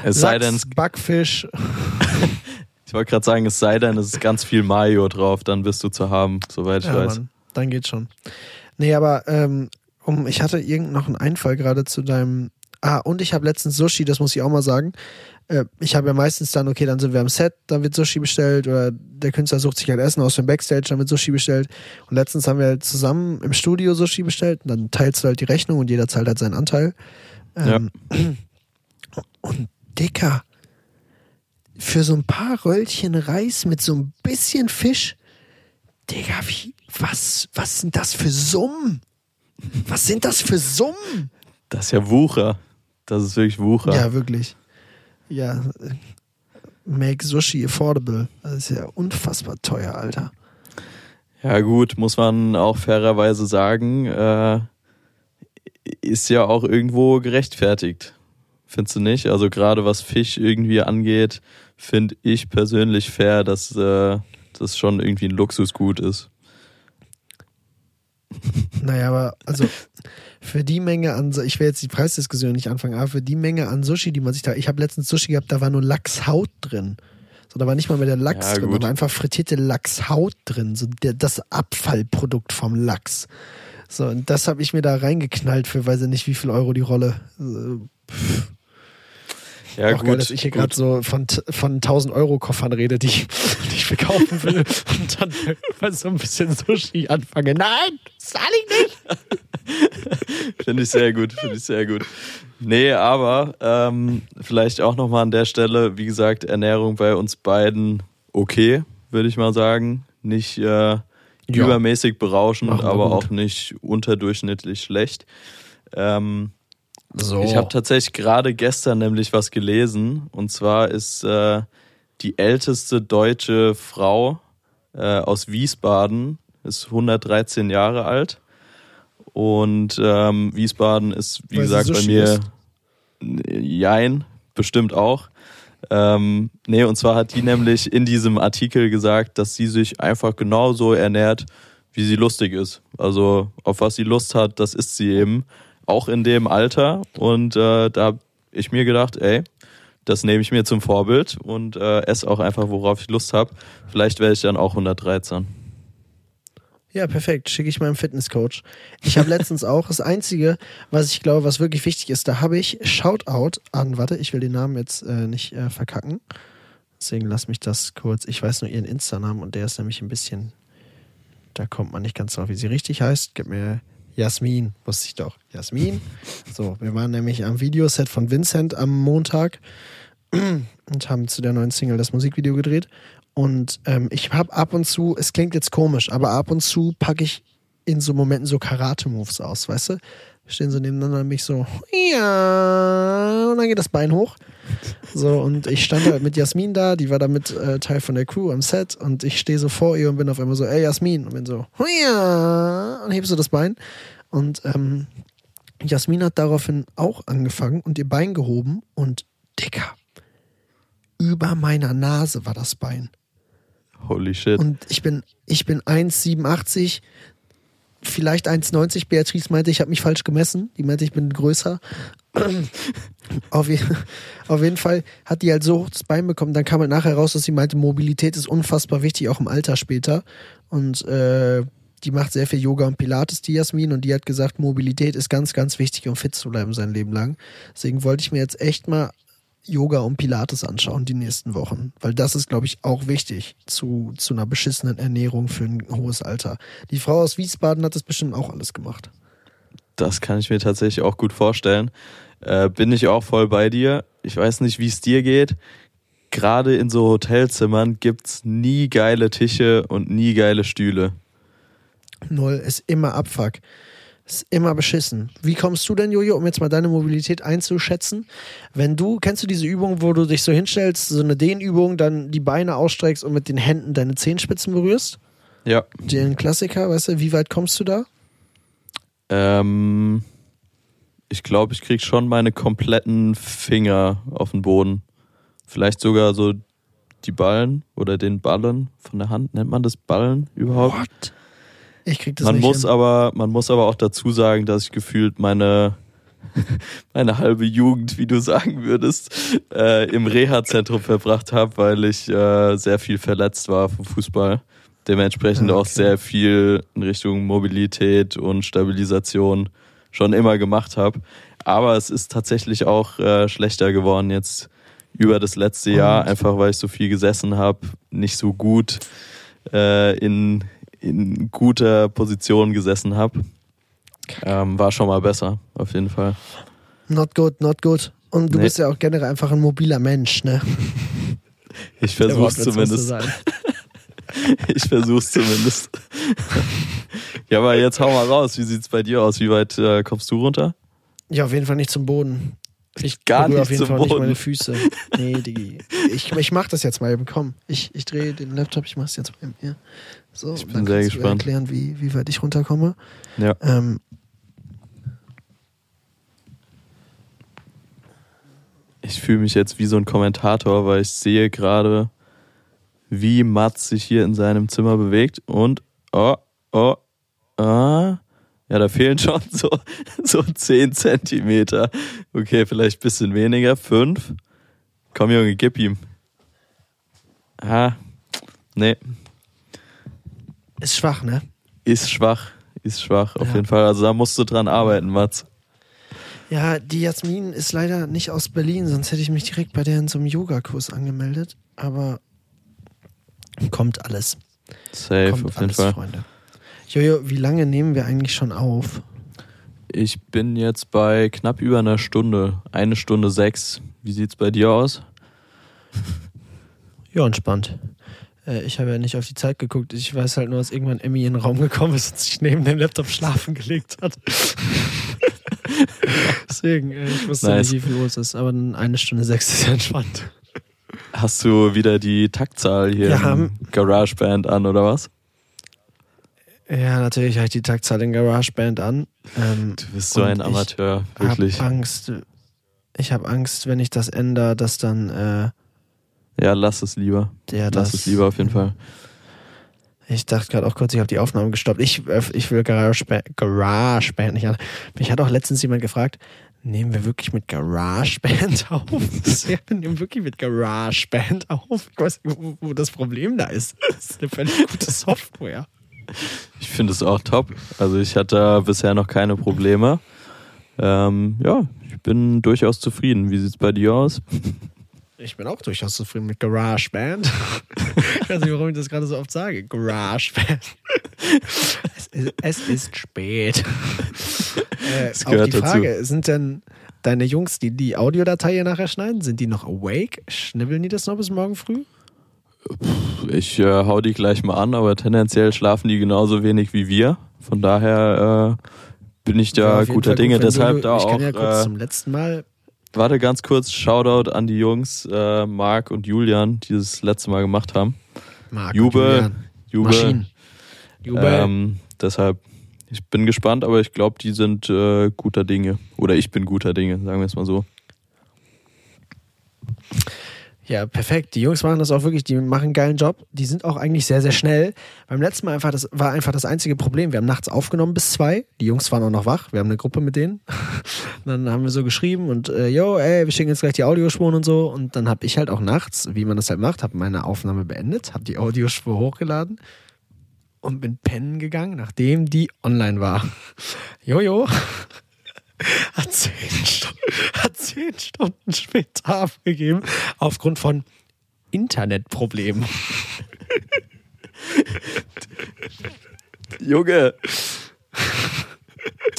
Es sei denn, es- Backfisch. [laughs] ich wollte gerade sagen, es sei denn, es ist ganz viel Mayo drauf, dann bist du zu haben, soweit ich Ja, weiß. Mann, dann geht's schon. Nee, aber ähm, um, ich hatte irgend noch einen Einfall gerade zu deinem Ah, und ich habe letztens Sushi, das muss ich auch mal sagen. Äh, ich habe ja meistens dann, okay, dann sind wir am Set, dann wird Sushi bestellt oder der Künstler sucht sich halt Essen aus dem Backstage, dann wird Sushi bestellt. Und letztens haben wir halt zusammen im Studio Sushi bestellt und dann teilst du halt die Rechnung und jeder zahlt halt seinen Anteil. Ähm, Und Dicker, für so ein paar Röllchen Reis mit so ein bisschen Fisch, Digga, wie, was, was sind das für Summen? Was sind das für Summen? Das ist ja Wucher. Das ist wirklich Wucher. Ja, wirklich. Ja, make Sushi affordable. Das ist ja unfassbar teuer, Alter. Ja, gut, muss man auch fairerweise sagen, äh, ist ja auch irgendwo gerechtfertigt. Findest du nicht? Also gerade was Fisch irgendwie angeht, finde ich persönlich fair, dass äh, das schon irgendwie ein Luxusgut ist. [laughs] Naja, aber also für die Menge an, ich will jetzt die Preisdiskussion nicht anfangen, aber für die Menge an Sushi, die man sich da, ich habe letztens Sushi gehabt, da war nur Lachshaut drin. So, da war nicht mal mehr der Lachs Ja, drin, da war einfach frittierte Lachshaut drin, so der, das Abfallprodukt vom Lachs. So, und das habe ich mir da reingeknallt für weiß ich nicht wie viel Euro die Rolle. Also, Ja, auch geil, dass ich hier gerade so von, von 1000 Euro Koffern rede, die, [laughs] die ich verkaufen will [laughs] und dann so ein bisschen Sushi anfange. Nein, zahl ich nicht. [laughs] Finde ich sehr gut, finde ich sehr gut. Nee, aber ähm, vielleicht auch nochmal an der Stelle, wie gesagt, Ernährung bei uns beiden okay, würde ich mal sagen. Nicht äh, übermäßig berauschend, aber gut. auch nicht unterdurchschnittlich schlecht. Ähm, So. Ich habe tatsächlich gerade gestern nämlich was gelesen. Und zwar ist äh, die älteste deutsche Frau äh, aus Wiesbaden, ist 113 Jahre alt. Und ähm, Wiesbaden ist, wie Weil gesagt, bei Sushi mir isst? Jein, bestimmt auch. Ähm, nee, und zwar hat die nämlich in diesem Artikel gesagt, dass sie sich einfach genauso ernährt, wie sie lustig ist. Also auf was sie Lust hat, das ist sie eben. Auch in dem Alter. Und äh, da habe ich mir gedacht, ey, das nehme ich mir zum Vorbild und äh, esse auch einfach, worauf ich Lust habe. Vielleicht werde ich dann auch 113. Ja, perfekt. Schicke ich meinem Fitnesscoach. Ich habe letztens auch das Einzige, was ich glaube, was wirklich wichtig ist, da habe ich Shoutout an, warte, ich will den Namen jetzt äh, nicht äh, verkacken. Deswegen lass mich das kurz. Ich weiß nur ihren Insta-Namen und der ist nämlich ein bisschen. Da kommt man nicht ganz drauf, wie sie richtig heißt. Gib mir Jasmin, wusste ich doch. Jasmin. So, wir waren nämlich am Videoset von Vincent am Montag und haben zu der neuen Single das Musikvideo gedreht. Und ähm, ich habe ab und zu, es klingt jetzt komisch, aber ab und zu packe ich in so Momenten so Karate-Moves aus, weißt du? Stehen so nebeneinander und mich so, ja, und dann geht das Bein hoch. So, und ich stand halt mit Jasmin da, die war damit äh, Teil von der Crew am Set und ich stehe so vor ihr und bin auf einmal so, ey Jasmin, und bin so, ja, und heb so das Bein. Und ähm, Jasmin hat daraufhin auch angefangen und ihr Bein gehoben und dicker. Über meiner Nase war das Bein. Holy shit. Und ich bin, ich bin 1,87, vielleicht 1,90. Beatrice meinte, ich habe mich falsch gemessen. Die meinte, ich bin größer. [clears throat] auf, je, auf jeden Fall hat die halt so hoch das Bein bekommen. Dann kam halt nachher raus, dass sie meinte, Mobilität ist unfassbar wichtig, auch im Alter später. Und äh, die macht sehr viel Yoga und Pilates, die Jasmin. Und die hat gesagt, Mobilität ist ganz, ganz wichtig, um fit zu bleiben sein Leben lang. Deswegen wollte ich mir jetzt echt mal Yoga und Pilates anschauen die nächsten Wochen. Weil das ist, glaube ich, auch wichtig zu, zu einer beschissenen Ernährung für ein hohes Alter. Die Frau aus Wiesbaden hat das bestimmt auch alles gemacht. Das kann ich mir tatsächlich auch gut vorstellen. Äh, bin ich auch voll bei dir. Ich weiß nicht, wie es dir geht. Gerade in so Hotelzimmern gibt's nie geile Tische und nie geile Stühle. Null ist immer Abfuck. Ist immer beschissen. Wie kommst du denn, Jojo, um jetzt mal deine Mobilität einzuschätzen? Wenn du, kennst du diese Übung, wo du dich so hinstellst, so eine Dehnübung, dann die Beine ausstreckst und mit den Händen deine Zehenspitzen berührst? Ja. Den Klassiker, weißt du, wie weit kommst du da? Ähm, ich glaube, ich krieg schon meine kompletten Finger auf den Boden. Vielleicht sogar so die Ballen oder den Ballen von der Hand. Nennt man das Ballen überhaupt? What? Ich krieg das man nicht muss hin. aber, man muss aber auch dazu sagen, dass ich gefühlt meine [laughs] meine halbe Jugend, wie du sagen würdest, äh, im Reha-Zentrum verbracht habe, weil ich äh, sehr viel verletzt war vom Fußball. Dementsprechend Ah, auch okay. sehr viel in Richtung Mobilität und Stabilisation schon immer gemacht habe. aber es ist tatsächlich auch äh, schlechter geworden jetzt über das letzte Jahr, Und? einfach weil ich so viel gesessen habe, nicht so gut äh, in, in guter Position gesessen habe. Ähm, war schon mal besser, auf jeden Fall. Not good, not good. Und du Nee. bist ja auch generell einfach ein mobiler Mensch, ne? Ich Wortwitz musste zumindest. [laughs] Ich versuch's zumindest. ja, aber jetzt hau mal raus. Wie sieht's bei dir aus? Wie weit äh, kommst du runter? Ja, auf jeden Fall nicht zum Boden. Ich Gar nicht auf jeden zum Fall nicht Boden. meine Füße. Nee, Digi. Ich, ich mach das jetzt mal eben. Komm, ich, ich drehe den Laptop, ich mach's jetzt mal eben hier. So, Ich bin sehr gespannt. erklären, wie, wie weit ich runterkomme. Ja. Ähm, Ich fühle mich jetzt wie so ein Kommentator, weil ich sehe gerade, wie Mats sich hier in seinem Zimmer bewegt und oh, oh, ah. Ja, da fehlen schon so, [laughs] so 10 Zentimeter. Okay, vielleicht ein bisschen weniger. Fünf. Komm, Junge, gib ihm. Ah, nee, ist schwach, ne? ist schwach. Ist schwach, auf Ja. jeden Fall. Also da musst du dran arbeiten, Mats. Ja, die Jasmin ist leider nicht aus Berlin, sonst hätte ich mich direkt bei der in so einem Yogakurs angemeldet. Aber kommt alles. Safe, kommt auf jeden alles, Fall. Freunde. Jojo, wie lange nehmen wir eigentlich schon auf? Ich bin jetzt bei knapp über einer Stunde. Eine Stunde sechs. Wie sieht's bei dir aus? [laughs] Ja, entspannt. Äh, Ich habe ja nicht auf die Zeit geguckt. Ich weiß halt nur, dass irgendwann Emmy in den Raum gekommen ist und sich neben dem Laptop schlafen gelegt hat. [laughs] [laughs] Deswegen, äh, ich wusste Nice. nicht, wie viel Uhr es ist, aber eine Stunde sechs ist ja entspannt. Hast du wieder die Taktzahl hier haben- im GarageBand an oder was? Ja, natürlich habe ich die Taktzahl in GarageBand an. Ähm, Du bist so ein ich Amateur, hab wirklich. Angst. Ich habe Angst, wenn ich das ändere, dass dann äh, Ja, lass es lieber. der Lass das. es lieber auf jeden Fall. Ich dachte gerade auch kurz, ich habe die Aufnahme gestoppt. Ich, äh, ich will GarageBand, GarageBand nicht an. Mich hat auch letztens jemand gefragt, nehmen wir wirklich mit GarageBand [laughs] auf? [laughs] Ja, wir nehmen wirklich mit GarageBand auf. Ich weiß nicht, wo, wo das Problem da ist. Das ist eine völlig gute Software. Ich finde es auch top. Also ich hatte bisher noch keine Probleme. Ähm, ja, ich bin durchaus zufrieden. Wie sieht's bei dir aus? Ich bin auch durchaus zufrieden mit GarageBand. [laughs] Ich weiß nicht, warum ich das gerade so oft sage. GarageBand. Es ist, es ist spät. [laughs] Äh, gehört die Frage, sind denn deine Jungs, die die Audiodatei hier nachher schneiden, sind die noch awake? Schnibbeln die das noch bis morgen früh? Ich äh, hau die gleich mal an, aber tendenziell schlafen die genauso wenig wie wir. Von daher äh, bin ich Ja, da jeden guter Fall gut, Dinge. wenn Deshalb du, da ich auch. kann ja kurz äh, zum letzten Mal. Warte ganz kurz, Shoutout an die Jungs, äh, Marc und Julian, die das letzte Mal gemacht haben. Marc und Jubel, Julian. Jubel. Maschinen. Jubel. Ähm, deshalb, ich bin gespannt, aber ich glaube, die sind äh, guter Dinge. Oder ich bin guter Dinge, sagen wir es mal so. Ja, perfekt. Die Jungs machen das auch wirklich, die machen einen geilen Job. Die sind auch eigentlich sehr, sehr schnell. Beim letzten Mal einfach, das war einfach das einzige Problem. Wir haben nachts aufgenommen bis zwei. Die Jungs waren auch noch wach. Wir haben eine Gruppe mit denen. [laughs] dann haben wir so geschrieben und äh, yo, ey, wir schicken jetzt gleich die Audiospuren und so. Und dann habe ich halt auch nachts, wie man das halt macht, habe meine Aufnahme beendet, habe die Audiospur hochgeladen und bin pennen gegangen, nachdem die online war. Jojo. Hat zehn, Stunden, hat zehn Stunden später abgegeben, aufgrund von Internetproblemen. Junge,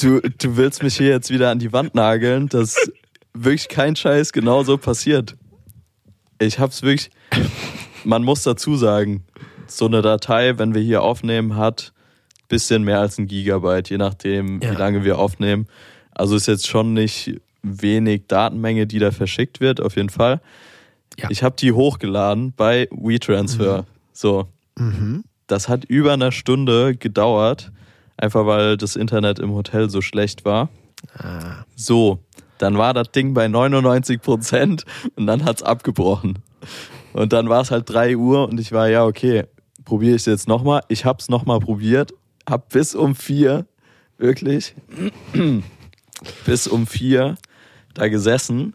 du, du willst mich hier jetzt wieder an die Wand nageln, dass wirklich kein Scheiß genau so passiert. Ich hab's wirklich, man muss dazu sagen, so eine Datei, wenn wir hier aufnehmen, hat bisschen mehr als ein Gigabyte, je nachdem, Ja. wie lange wir aufnehmen. Also ist jetzt schon nicht wenig Datenmenge, die da verschickt wird, auf jeden Fall. Ja. Ich habe die hochgeladen bei WeTransfer. So, Mhm. das hat über eine Stunde gedauert, einfach weil das Internet im Hotel so schlecht war. Ah, So, dann war das Ding bei 99 Prozent und dann hat's abgebrochen. Und dann war es halt 3 Uhr und ich war, ja, okay, probiere ich es jetzt nochmal. Ich hab's nochmal probiert, hab bis um 4, wirklich, [clears throat] bis um 4 da gesessen.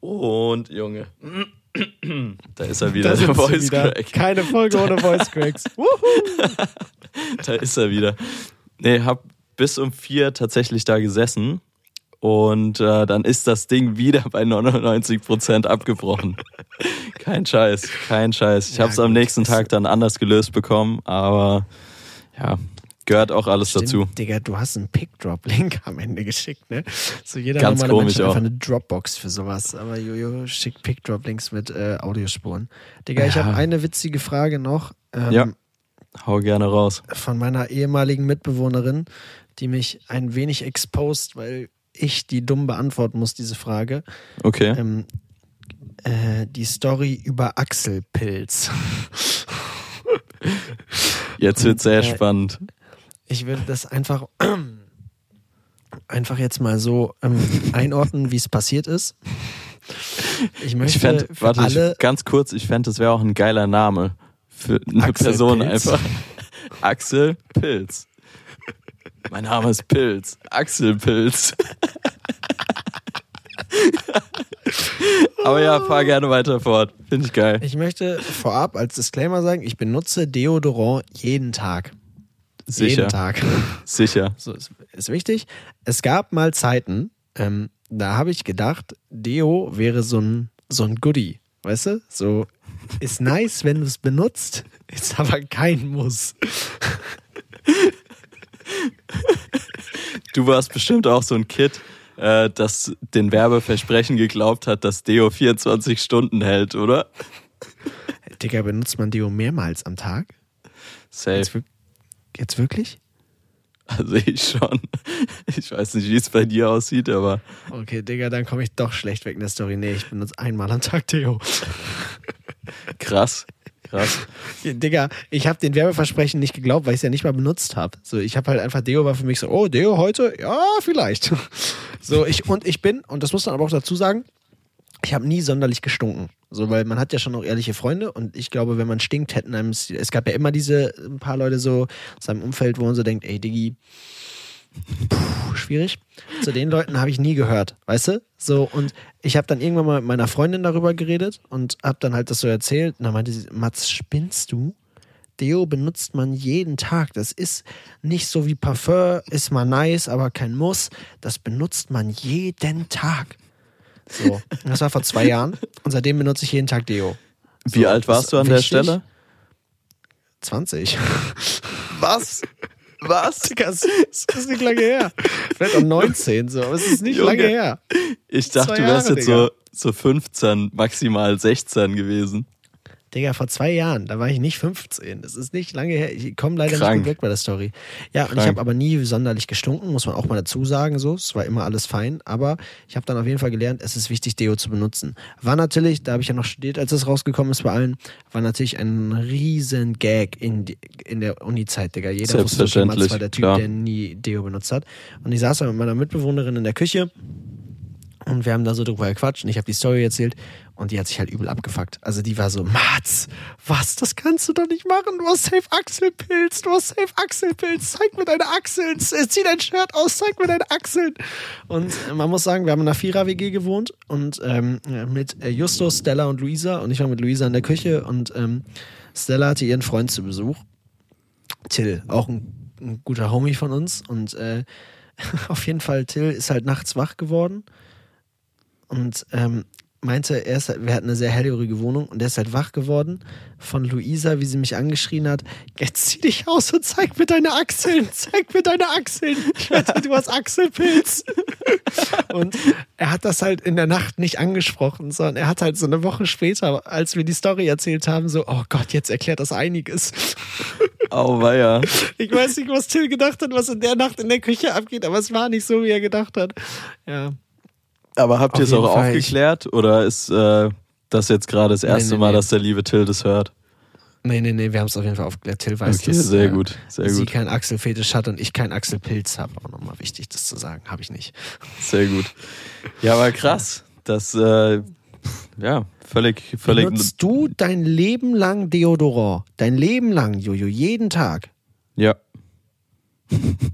Und, Junge, [clears throat] da ist er wieder, da der Voice wieder. Crack. Keine Folge ohne Voice Cracks. [laughs] Da ist er wieder. Nee, hab bis um vier tatsächlich da gesessen und äh, dann ist das Ding wieder bei 99% abgebrochen. [laughs] kein Scheiß, kein Scheiß. Ich Ja, habe es am nächsten Tag dann anders gelöst bekommen, aber ja, gehört auch alles Stimmt, dazu. Digga, du hast einen Pick-Drop-Link am Ende geschickt, ne? So jeder Ganz normale komisch Mensch hat einfach eine Dropbox für sowas. Aber Jojo schickt Pick-Drop-Links mit äh, Audiospuren. Digga, ich Ja. habe eine witzige Frage noch. Ähm, Ja. Hau gerne raus. von meiner ehemaligen Mitbewohnerin, die mich ein wenig exposed, weil ich die dumm beantworten muss, diese Frage. Okay. Ähm, äh, die Story über Achselpilz. Jetzt wird sehr äh, spannend. Ich würde das einfach, [clears throat] einfach jetzt mal so ähm, einordnen, wie es passiert ist. Ich möchte Ich fände, für warte, alle ich, ganz kurz, ich fände, das wäre auch ein geiler Name für eine Axel Person Pilz. einfach. Axel Pilz. Mein Name ist Pilz. Axel Pilz. Aber ja, fahr gerne weiter fort. Finde ich geil. Ich möchte vorab als Disclaimer sagen, ich benutze Deodorant jeden Tag. Sicher. Jeden Tag. Sicher. So ist, ist wichtig. Es gab mal Zeiten, ähm, da habe ich gedacht, Deo wäre so ein, so ein Goodie. Weißt du? So ist nice, wenn du es benutzt, ist aber kein Muss. Du warst bestimmt auch so ein Kid, äh, das den Werbeversprechen geglaubt hat, dass Deo 24 Stunden hält, oder? Digga, benutzt man Deo mehrmals am Tag? Safe. Jetzt, jetzt wirklich? Also ich schon. Ich weiß nicht, wie es bei dir aussieht, aber Okay, Digga, dann komme ich doch schlecht weg in der Story. Nee, ich benutze einmal am Tag Deo. krass. Krass. [laughs] Digga, ich habe den Werbeversprechen nicht geglaubt, weil ich es ja nicht mal benutzt habe. So, ich habe halt einfach Deo war für mich so, oh, Deo heute? Ja, vielleicht. [laughs] So, ich und ich bin, und das muss man aber auch dazu sagen, ich habe nie sonderlich gestunken. So, weil man hat ja schon noch ehrliche Freunde und ich glaube, wenn man stinkt, hätten einem, es gab ja immer diese ein paar Leute so aus seinem Umfeld, wo man so denkt, ey, Diggi, puh, schwierig. Zu den Leuten habe ich nie gehört, weißt du? So, und ich habe dann irgendwann mal mit meiner Freundin darüber geredet und habe dann halt das so erzählt. Und dann meinte sie, Mats, spinnst du? Deo benutzt man jeden Tag. Das ist nicht so wie Parfum, ist mal nice, aber kein Muss. Das benutzt man jeden Tag. So, das war vor zwei Jahren und seitdem benutze ich jeden Tag Deo. Wie So, alt das warst du an der wichtig. Stelle? 20. Was? Was? [laughs] Digga, es ist nicht lange her. Vielleicht auch 19, so, aber es ist nicht Junge. lange her. Ich dachte, Zwei du wärst Jahre, jetzt so, so 15, maximal 16 gewesen. Digga, vor zwei Jahren, da war ich nicht 15. Das ist nicht lange her. Ich komme leider Krank. nicht weg bei der Story. Ja, und ich Krank. habe aber nie sonderlich gestunken, muss man auch mal dazu sagen. So, es war immer alles fein. Aber ich habe dann auf jeden Fall gelernt, es ist wichtig, Deo zu benutzen. War natürlich, da habe ich ja noch studiert, als es rausgekommen ist bei allen, war natürlich ein riesen Gag in, die, in der Uni-Zeit, Digga. Jeder wusste, Selbstverständlich, war der Typ, klar. der nie Deo benutzt hat. Und ich saß da mit meiner Mitbewohnerin in der Küche. Und wir haben da so drüber gequatscht und ich habe die Story erzählt und die hat sich halt übel abgefuckt. Also die war so, Mats, was, das kannst du doch nicht machen. Du hast safe Achselpilz, du hast safe Achselpilz. Zeig mir deine Achseln, zieh dein Shirt aus, zeig mir deine Achseln. Und man muss sagen, wir haben in einer Vierer-WG gewohnt und ähm, mit äh, Justus, Stella und Luisa und ich war mit Luisa in der Küche und ähm, Stella hatte ihren Freund zu Besuch. Till, auch ein, ein guter Homie von uns und äh, [laughs] auf jeden Fall, Till ist halt nachts wach geworden und ähm, meinte, er ist, halt- wir hatten eine sehr hellhörige Wohnung und er ist halt wach geworden von Luisa, wie sie mich angeschrien hat, jetzt zieh dich aus und zeig mir deine Achseln, zeig mir deine Achseln. Ich wette, du hast Achselpilz. [laughs] und er hat das halt in der Nacht nicht angesprochen, sondern er hat halt so eine Woche später, als wir die Story erzählt haben, so, oh Gott, jetzt erklärt das einiges. Auweia. Ich weiß nicht, was Till gedacht hat, was in der Nacht in der Küche abgeht, aber es war nicht so, wie er gedacht hat. Ja. Aber habt ihr es auch Fall, aufgeklärt oder ist äh, das jetzt gerade das erste nee, Mal, nee. dass der liebe Till das hört? Nee, nee, nee, wir haben es auf jeden Fall aufgeklärt. Till weiß, Okay, dass sehr äh, gut, sehr sie gut, keinen Achselfetisch hat und ich keinen Achselpilz habe. Auch nochmal wichtig, das zu sagen. Habe ich nicht. sehr gut. Ja, aber krass. Das, äh, ja, völlig, völlig. Benutzt du dein Leben lang Deodorant? Dein Leben lang, Jojo, jeden Tag? Ja, [laughs]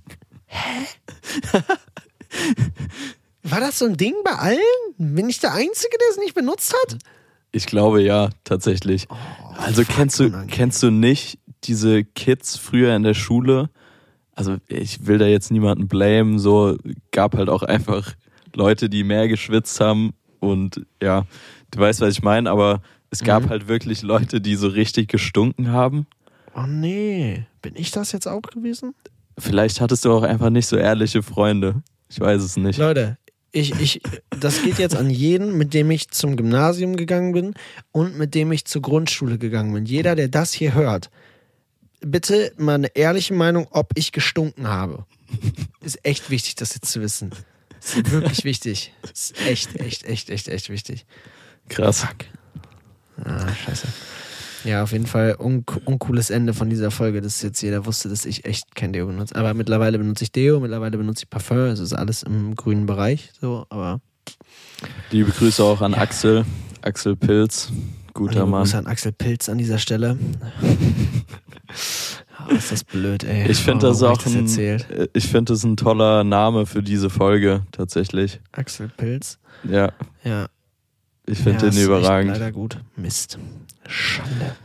War das so ein Ding bei allen? Bin ich der Einzige, der es nicht benutzt hat? ich glaube ja, tatsächlich. also fuck, kennst du, kennst du nicht diese Kids früher in der Schule? Also ich will da jetzt niemanden blamen, so gab halt auch einfach Leute, die mehr geschwitzt haben und ja, du weißt, was ich meine, aber es gab Mhm. halt wirklich Leute, die so richtig gestunken haben. Oh nee, bin ich das jetzt auch gewesen? Vielleicht hattest du auch einfach nicht so ehrliche Freunde. Ich weiß es nicht. Leute, ich, ich, das geht jetzt an jeden, mit dem ich zum Gymnasium gegangen bin und mit dem ich zur Grundschule gegangen bin. Jeder, der das hier hört, bitte mal eine ehrliche Meinung, ob ich gestunken habe. Ist echt wichtig, das jetzt zu wissen. Ist wirklich wichtig. Ist echt, echt, echt, echt, echt wichtig. Krass. Fuck. Ah, scheiße. Ja, auf jeden Fall un uncooles Ende von dieser Folge, dass jetzt jeder wusste, dass ich echt kein Deo benutze. Aber mittlerweile benutze ich Deo, mittlerweile benutze ich Parfum, es ist alles im grünen Bereich, so, aber Liebe Grüße auch an Axel. Axel Pilz. Guter Liebe Mann. Grüße an Axel Pilz an dieser Stelle. [laughs] oh, ist das blöd, ey. Ich finde oh, das auch ein, das äh, ich finde das ein toller Name für diese Folge, tatsächlich. Axel Pilz. Ja, Ja. ich finde ja, den überragend. Leider gut. Mist. Schande.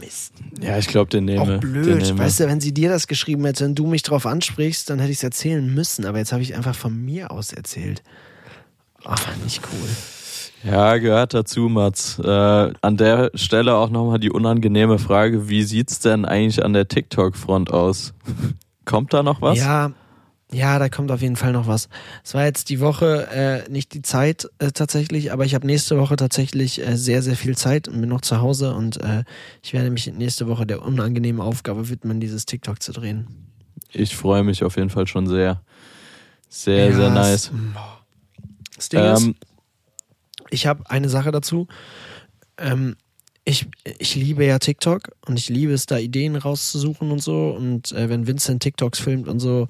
Mist. Ja, ich glaube, den nehme Auch Den blöd. nehme. Weißt du, wenn sie dir das geschrieben hätte und du mich drauf ansprichst, dann hätte ich es erzählen müssen. Aber jetzt habe ich einfach von mir aus erzählt. Ach, nicht cool. Ja, gehört dazu, Mats. Äh, an der Stelle auch nochmal die unangenehme Frage, wie sieht's denn eigentlich an der TikTok-Front aus? [laughs] Kommt da noch was? Ja, ja, da kommt auf jeden Fall noch was. Es war jetzt die Woche äh, nicht die Zeit äh, tatsächlich, aber ich habe nächste Woche tatsächlich äh, sehr, sehr viel Zeit und bin noch zu Hause und äh, ich werde mich nächste Woche der unangenehmen Aufgabe widmen, dieses TikTok zu drehen. Ich freue mich auf jeden Fall schon sehr. Sehr, sehr Ja, nice. es- Das Ding ist, Ähm, ich habe eine Sache dazu. Ähm, ich, ich liebe ja TikTok und ich liebe es, da Ideen rauszusuchen und so. Und äh, wenn Vincent TikToks filmt und so,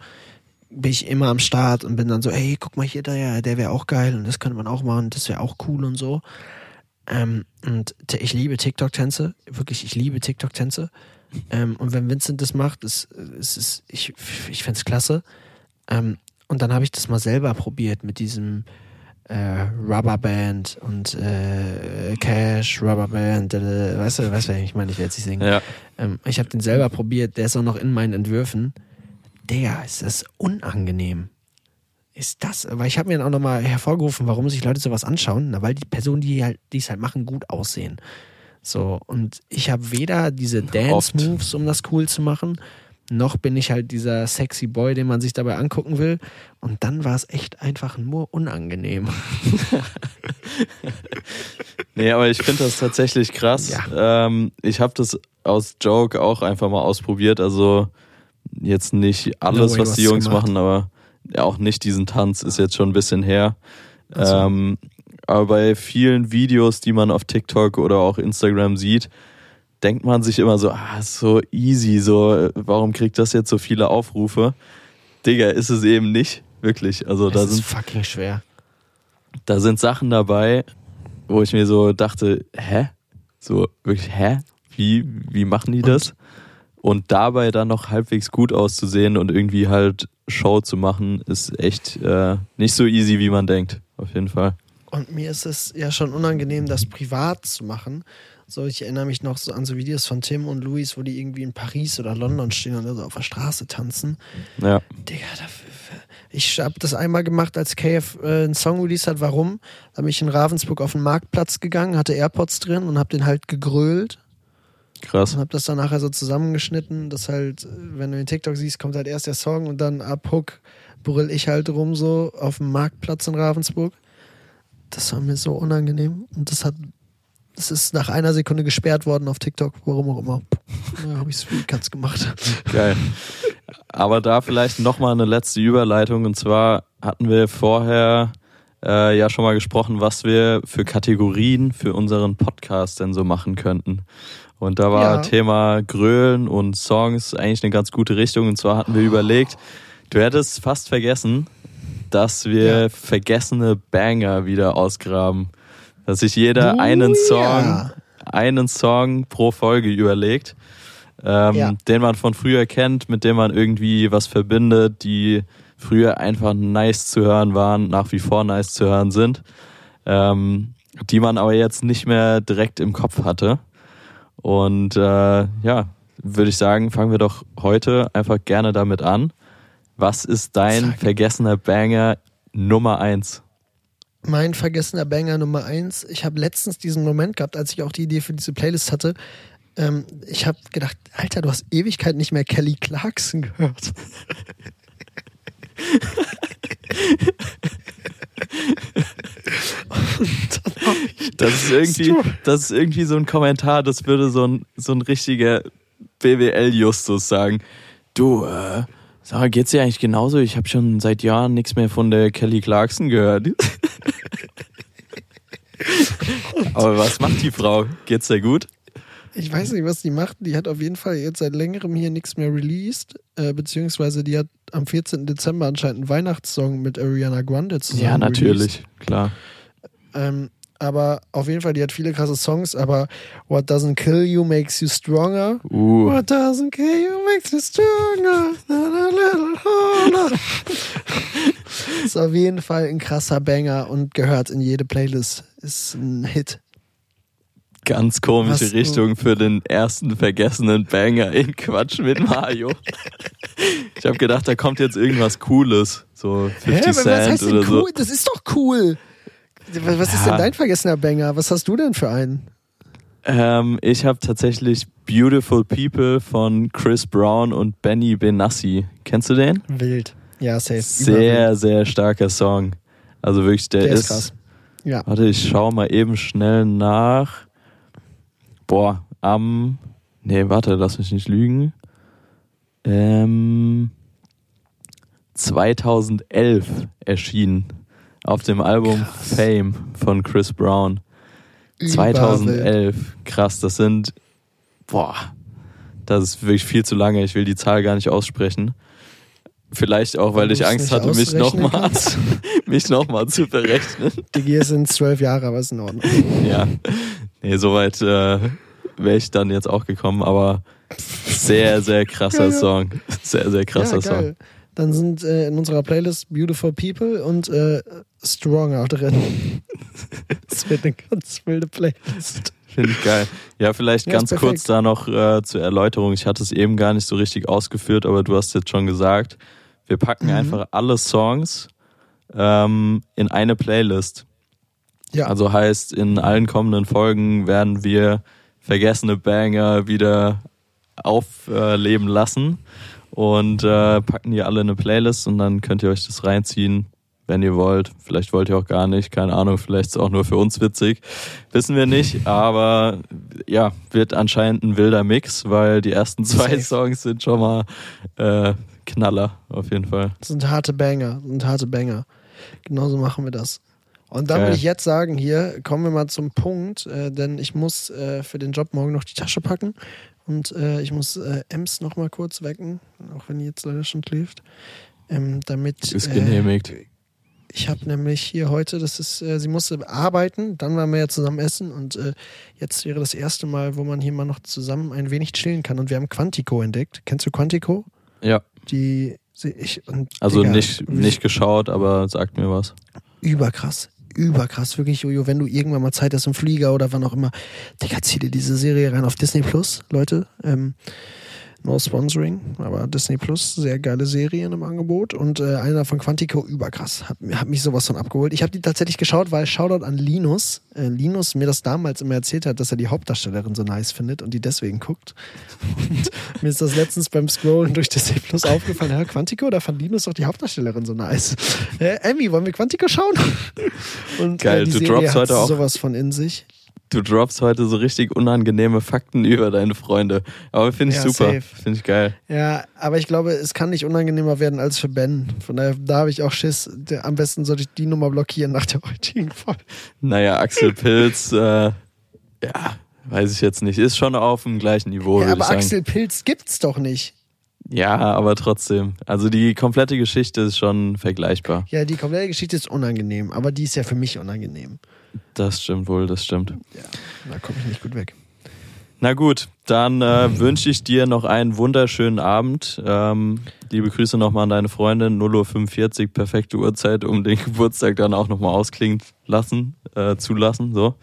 bin ich immer am Start und bin dann so, hey, guck mal hier, der, der wäre auch geil und das könnte man auch machen, das wäre auch cool und so. Ähm, und ich liebe TikTok-Tänze, wirklich, ich liebe TikTok-Tänze. Ähm, und wenn Vincent das macht, ist, ist, ist ich, ich fände es klasse. Ähm, und dann habe ich das mal selber probiert mit diesem äh, Rubberband und äh, Cash, Rubberband, äh, weißt du, weißt du, ich meine, ich werde jetzt nicht singen. ja. Ähm, ich habe den selber probiert, der ist auch noch in meinen Entwürfen. Der ist das unangenehm. Ist das, weil ich habe mir dann auch nochmal hervorgerufen, warum sich Leute sowas anschauen, na, weil die Personen, die halt, es halt machen, gut aussehen. So, und ich habe weder diese Dance-Moves, um das cool zu machen, noch bin ich halt dieser sexy Boy, den man sich dabei angucken will. Und dann war es echt einfach nur unangenehm. [laughs] Nee, aber ich finde das tatsächlich krass. Ähm, ich habe das aus Joke auch einfach mal ausprobiert. Also jetzt nicht alles, way, was die Jungs gemacht. machen, aber auch nicht diesen Tanz ist jetzt schon ein bisschen her. So. Ähm, aber bei vielen Videos, die man auf TikTok oder auch Instagram sieht, denkt man sich immer so, ah, so easy, so, warum kriegt das jetzt so viele Aufrufe? Digga, ist es eben nicht, wirklich. Also da das ist sind fucking schwer. da sind Sachen dabei, wo ich mir so dachte, hä? So, wirklich, hä? Wie, wie machen die das? Und dabei dann noch halbwegs gut auszusehen und irgendwie halt Show zu machen, ist echt äh, nicht so easy, wie man denkt. Auf jeden Fall. Und mir ist es ja schon unangenehm, das privat zu machen. So, ich erinnere mich noch so an so Videos von Tim und Luis, wo die irgendwie in Paris oder London stehen und so auf der Straße tanzen. Ja. Digga, dafür, ich habe das einmal gemacht, als KF äh, einen Song released hat. Warum? Da bin ich in Ravensburg auf den Marktplatz gegangen, hatte AirPods drin und habe den halt gegrölt Krass. und habe das dann nachher so zusammengeschnitten, dass halt, wenn du den TikTok siehst, kommt halt erst der Song und dann ab Hook brüll ich halt rum so auf dem Marktplatz in Ravensburg. Das war mir so unangenehm und das hat, das ist nach einer Sekunde gesperrt worden auf TikTok, warum auch immer. Da habe ich es für Katz gemacht. Geil. Aber da vielleicht nochmal eine letzte Überleitung. Und zwar hatten wir vorher äh, ja schon mal gesprochen, was wir für Kategorien für unseren Podcast denn so machen könnten. Und da war Ja. Thema Grölen und Songs eigentlich eine ganz gute Richtung. Und zwar hatten wir überlegt, du hättest fast vergessen, dass wir Ja. vergessene Banger wieder ausgraben. Dass sich jeder Oh einen Song, ja. einen Song pro Folge überlegt ähm, Ja. den man von früher kennt, mit dem man irgendwie was verbindet, die früher einfach nice zu hören waren, nach wie vor nice zu hören sind, ähm, die man aber jetzt nicht mehr direkt im Kopf hatte. Und äh, ja, würde ich sagen, fangen wir doch heute einfach gerne damit an. Was ist dein Zack. vergessener Banger Nummer eins? mein vergessener Banger Nummer eins. Ich habe letztens diesen Moment gehabt, als ich auch die Idee für diese Playlist hatte. Ähm, ich habe gedacht, Alter, du hast Ewigkeit nicht mehr Kelly Clarkson gehört. [laughs] [laughs] das ist irgendwie, das ist irgendwie so ein Kommentar, das würde so ein, so ein richtiger BWL-Justus sagen. Du, äh, sag mal, geht's dir eigentlich genauso? Ich habe schon seit Jahren nichts mehr von der Kelly Clarkson gehört. [laughs] Aber was macht die Frau? Geht's dir gut? Ich weiß nicht, was die macht. Die hat auf jeden Fall jetzt seit längerem hier nichts mehr released. Äh, beziehungsweise die hat am 14. Dezember anscheinend einen Weihnachtssong mit Ariana Grande zusammen. Ja, natürlich, released. klar. Ähm, aber auf jeden Fall, die hat viele krasse Songs, aber What Doesn't Kill You Makes You Stronger. Uh. What Doesn't Kill You Makes You Stronger. [laughs] Ist auf jeden Fall ein krasser Banger und gehört in jede Playlist. Ist ein Hit. Ganz komische Was, Richtung für den ersten vergessenen Banger in Quatsch mit Mario. [laughs] ich habe gedacht, da kommt jetzt irgendwas Cooles. So 50 Hä, Cent was heißt oder denn so. Cool? Das ist doch cool. Was ja. ist denn dein vergessener Banger? Was hast du denn für einen? Ähm, ich habe tatsächlich Beautiful People von Chris Brown und Benny Benassi. Kennst du den? Wild. Ja, safe. Sehr, Überwild. sehr starker Song. Also wirklich, der, der ist, ist krass. Ja. Warte, ich schaue mal eben schnell nach. Boah, am. Nee, warte, lass mich nicht lügen. Ähm, 2011 erschienen auf dem Album Krass. Fame von Chris Brown. 2011. Krass, das sind. Boah, das ist wirklich viel zu lange. Ich will die Zahl gar nicht aussprechen. Vielleicht auch, weil ich Angst hatte, mich nochmal [laughs] mich noch mal zu berechnen. Die Gier sind zwölf Jahre, aber ist in Ordnung. [laughs] Ja, nee, soweit äh, wäre ich dann jetzt auch gekommen, aber sehr, sehr krasser Song. Sehr, sehr krasser ja, Song. Dann sind äh, in unserer Playlist Beautiful People und äh, Stronger drin. [laughs] das wird eine ganz wilde Playlist. Finde ich geil. Ja, vielleicht ja, ganz kurz da noch äh, zur Erläuterung. Ich hatte es eben gar nicht so richtig ausgeführt, aber du hast jetzt schon gesagt, wir packen mhm. einfach alle Songs ähm, in eine Playlist. Ja. Also heißt, in allen kommenden Folgen werden wir vergessene Banger wieder aufleben lassen und äh, packen die alle in eine Playlist und dann könnt ihr euch das reinziehen, wenn ihr wollt. Vielleicht wollt ihr auch gar nicht, keine Ahnung, vielleicht ist es auch nur für uns witzig. Wissen wir nicht, [laughs] aber ja, wird anscheinend ein wilder Mix, weil die ersten zwei Songs sind schon mal äh, Knaller, auf jeden Fall. Das sind harte Banger, sind harte Banger. Genauso machen wir das. Und dann würde ich jetzt sagen, hier kommen wir mal zum Punkt, äh, denn ich muss äh, für den Job morgen noch die Tasche packen und äh, ich muss äh, Ems noch mal kurz wecken, auch wenn die jetzt leider schon schläft, ähm, damit... Ist genehmigt. Äh, ich habe nämlich hier heute, das ist, äh, sie musste arbeiten, dann waren wir ja zusammen essen und äh, jetzt wäre das erste Mal, wo man hier mal noch zusammen ein wenig chillen kann und wir haben Quantico entdeckt. Kennst du Quantico? Ja. Die ich und, also Digga, nicht, nicht geschaut, aber sagt mir was. Überkrass überkrass, wirklich, Jojo, wenn du irgendwann mal Zeit hast im Flieger oder wann auch immer, Digga, zieh dir diese Serie rein auf Disney Plus, Leute. Ähm, No Sponsoring, aber Disney Plus, sehr geile Serien im Angebot und äh, einer von Quantico, überkrass, hat, hat mich sowas von abgeholt. Ich habe die tatsächlich geschaut, weil Shoutout an Linus, äh, Linus mir das damals immer erzählt hat, dass er die Hauptdarstellerin so nice findet und die deswegen guckt. Und [laughs] mir ist das letztens beim Scrollen durch Disney Plus aufgefallen, ja, Quantico, da fand Linus doch die Hauptdarstellerin so nice. Äh, Emmy, wollen wir Quantico schauen? [laughs] Und, Geil, äh, du Serie droppst heute auch sowas von in sich du droppst heute so richtig unangenehme Fakten über deine Freunde. Aber finde ich ja, super. Finde ich geil. Ja, aber ich glaube, es kann nicht unangenehmer werden als für Ben. Von daher, da habe ich auch Schiss. Am besten sollte ich die Nummer blockieren nach der heutigen Folge. Naja, Axel Pilz, [laughs] äh, ja, weiß ich jetzt nicht. Ist schon auf dem gleichen Niveau. Ja, aber Axel Pilz gibt's doch nicht. Ja, aber trotzdem. Also die komplette Geschichte ist schon vergleichbar. Ja, die komplette Geschichte ist unangenehm, aber die ist ja für mich unangenehm. Das stimmt wohl, das stimmt. Ja, da komme ich nicht gut weg. Na gut, dann äh, wünsche ich dir noch einen wunderschönen Abend. Ähm, liebe Grüße nochmal an deine Freundin. 0.45 Uhr, perfekte Uhrzeit, um den [laughs] Geburtstag dann auch nochmal ausklingen lassen, äh, zulassen. So.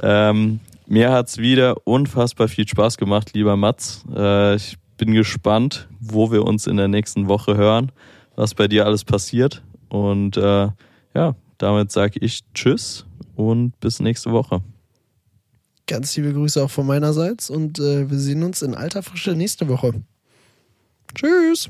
Ähm, mir hat's wieder unfassbar viel Spaß gemacht, lieber Mats. Äh, ich bin gespannt, wo wir uns in der nächsten Woche hören, was bei dir alles passiert. Und äh, ja, damit sage ich Tschüss und bis nächste Woche. Ganz liebe Grüße auch von meinerseits und äh, wir sehen uns in alter Frische nächste Woche. Tschüss.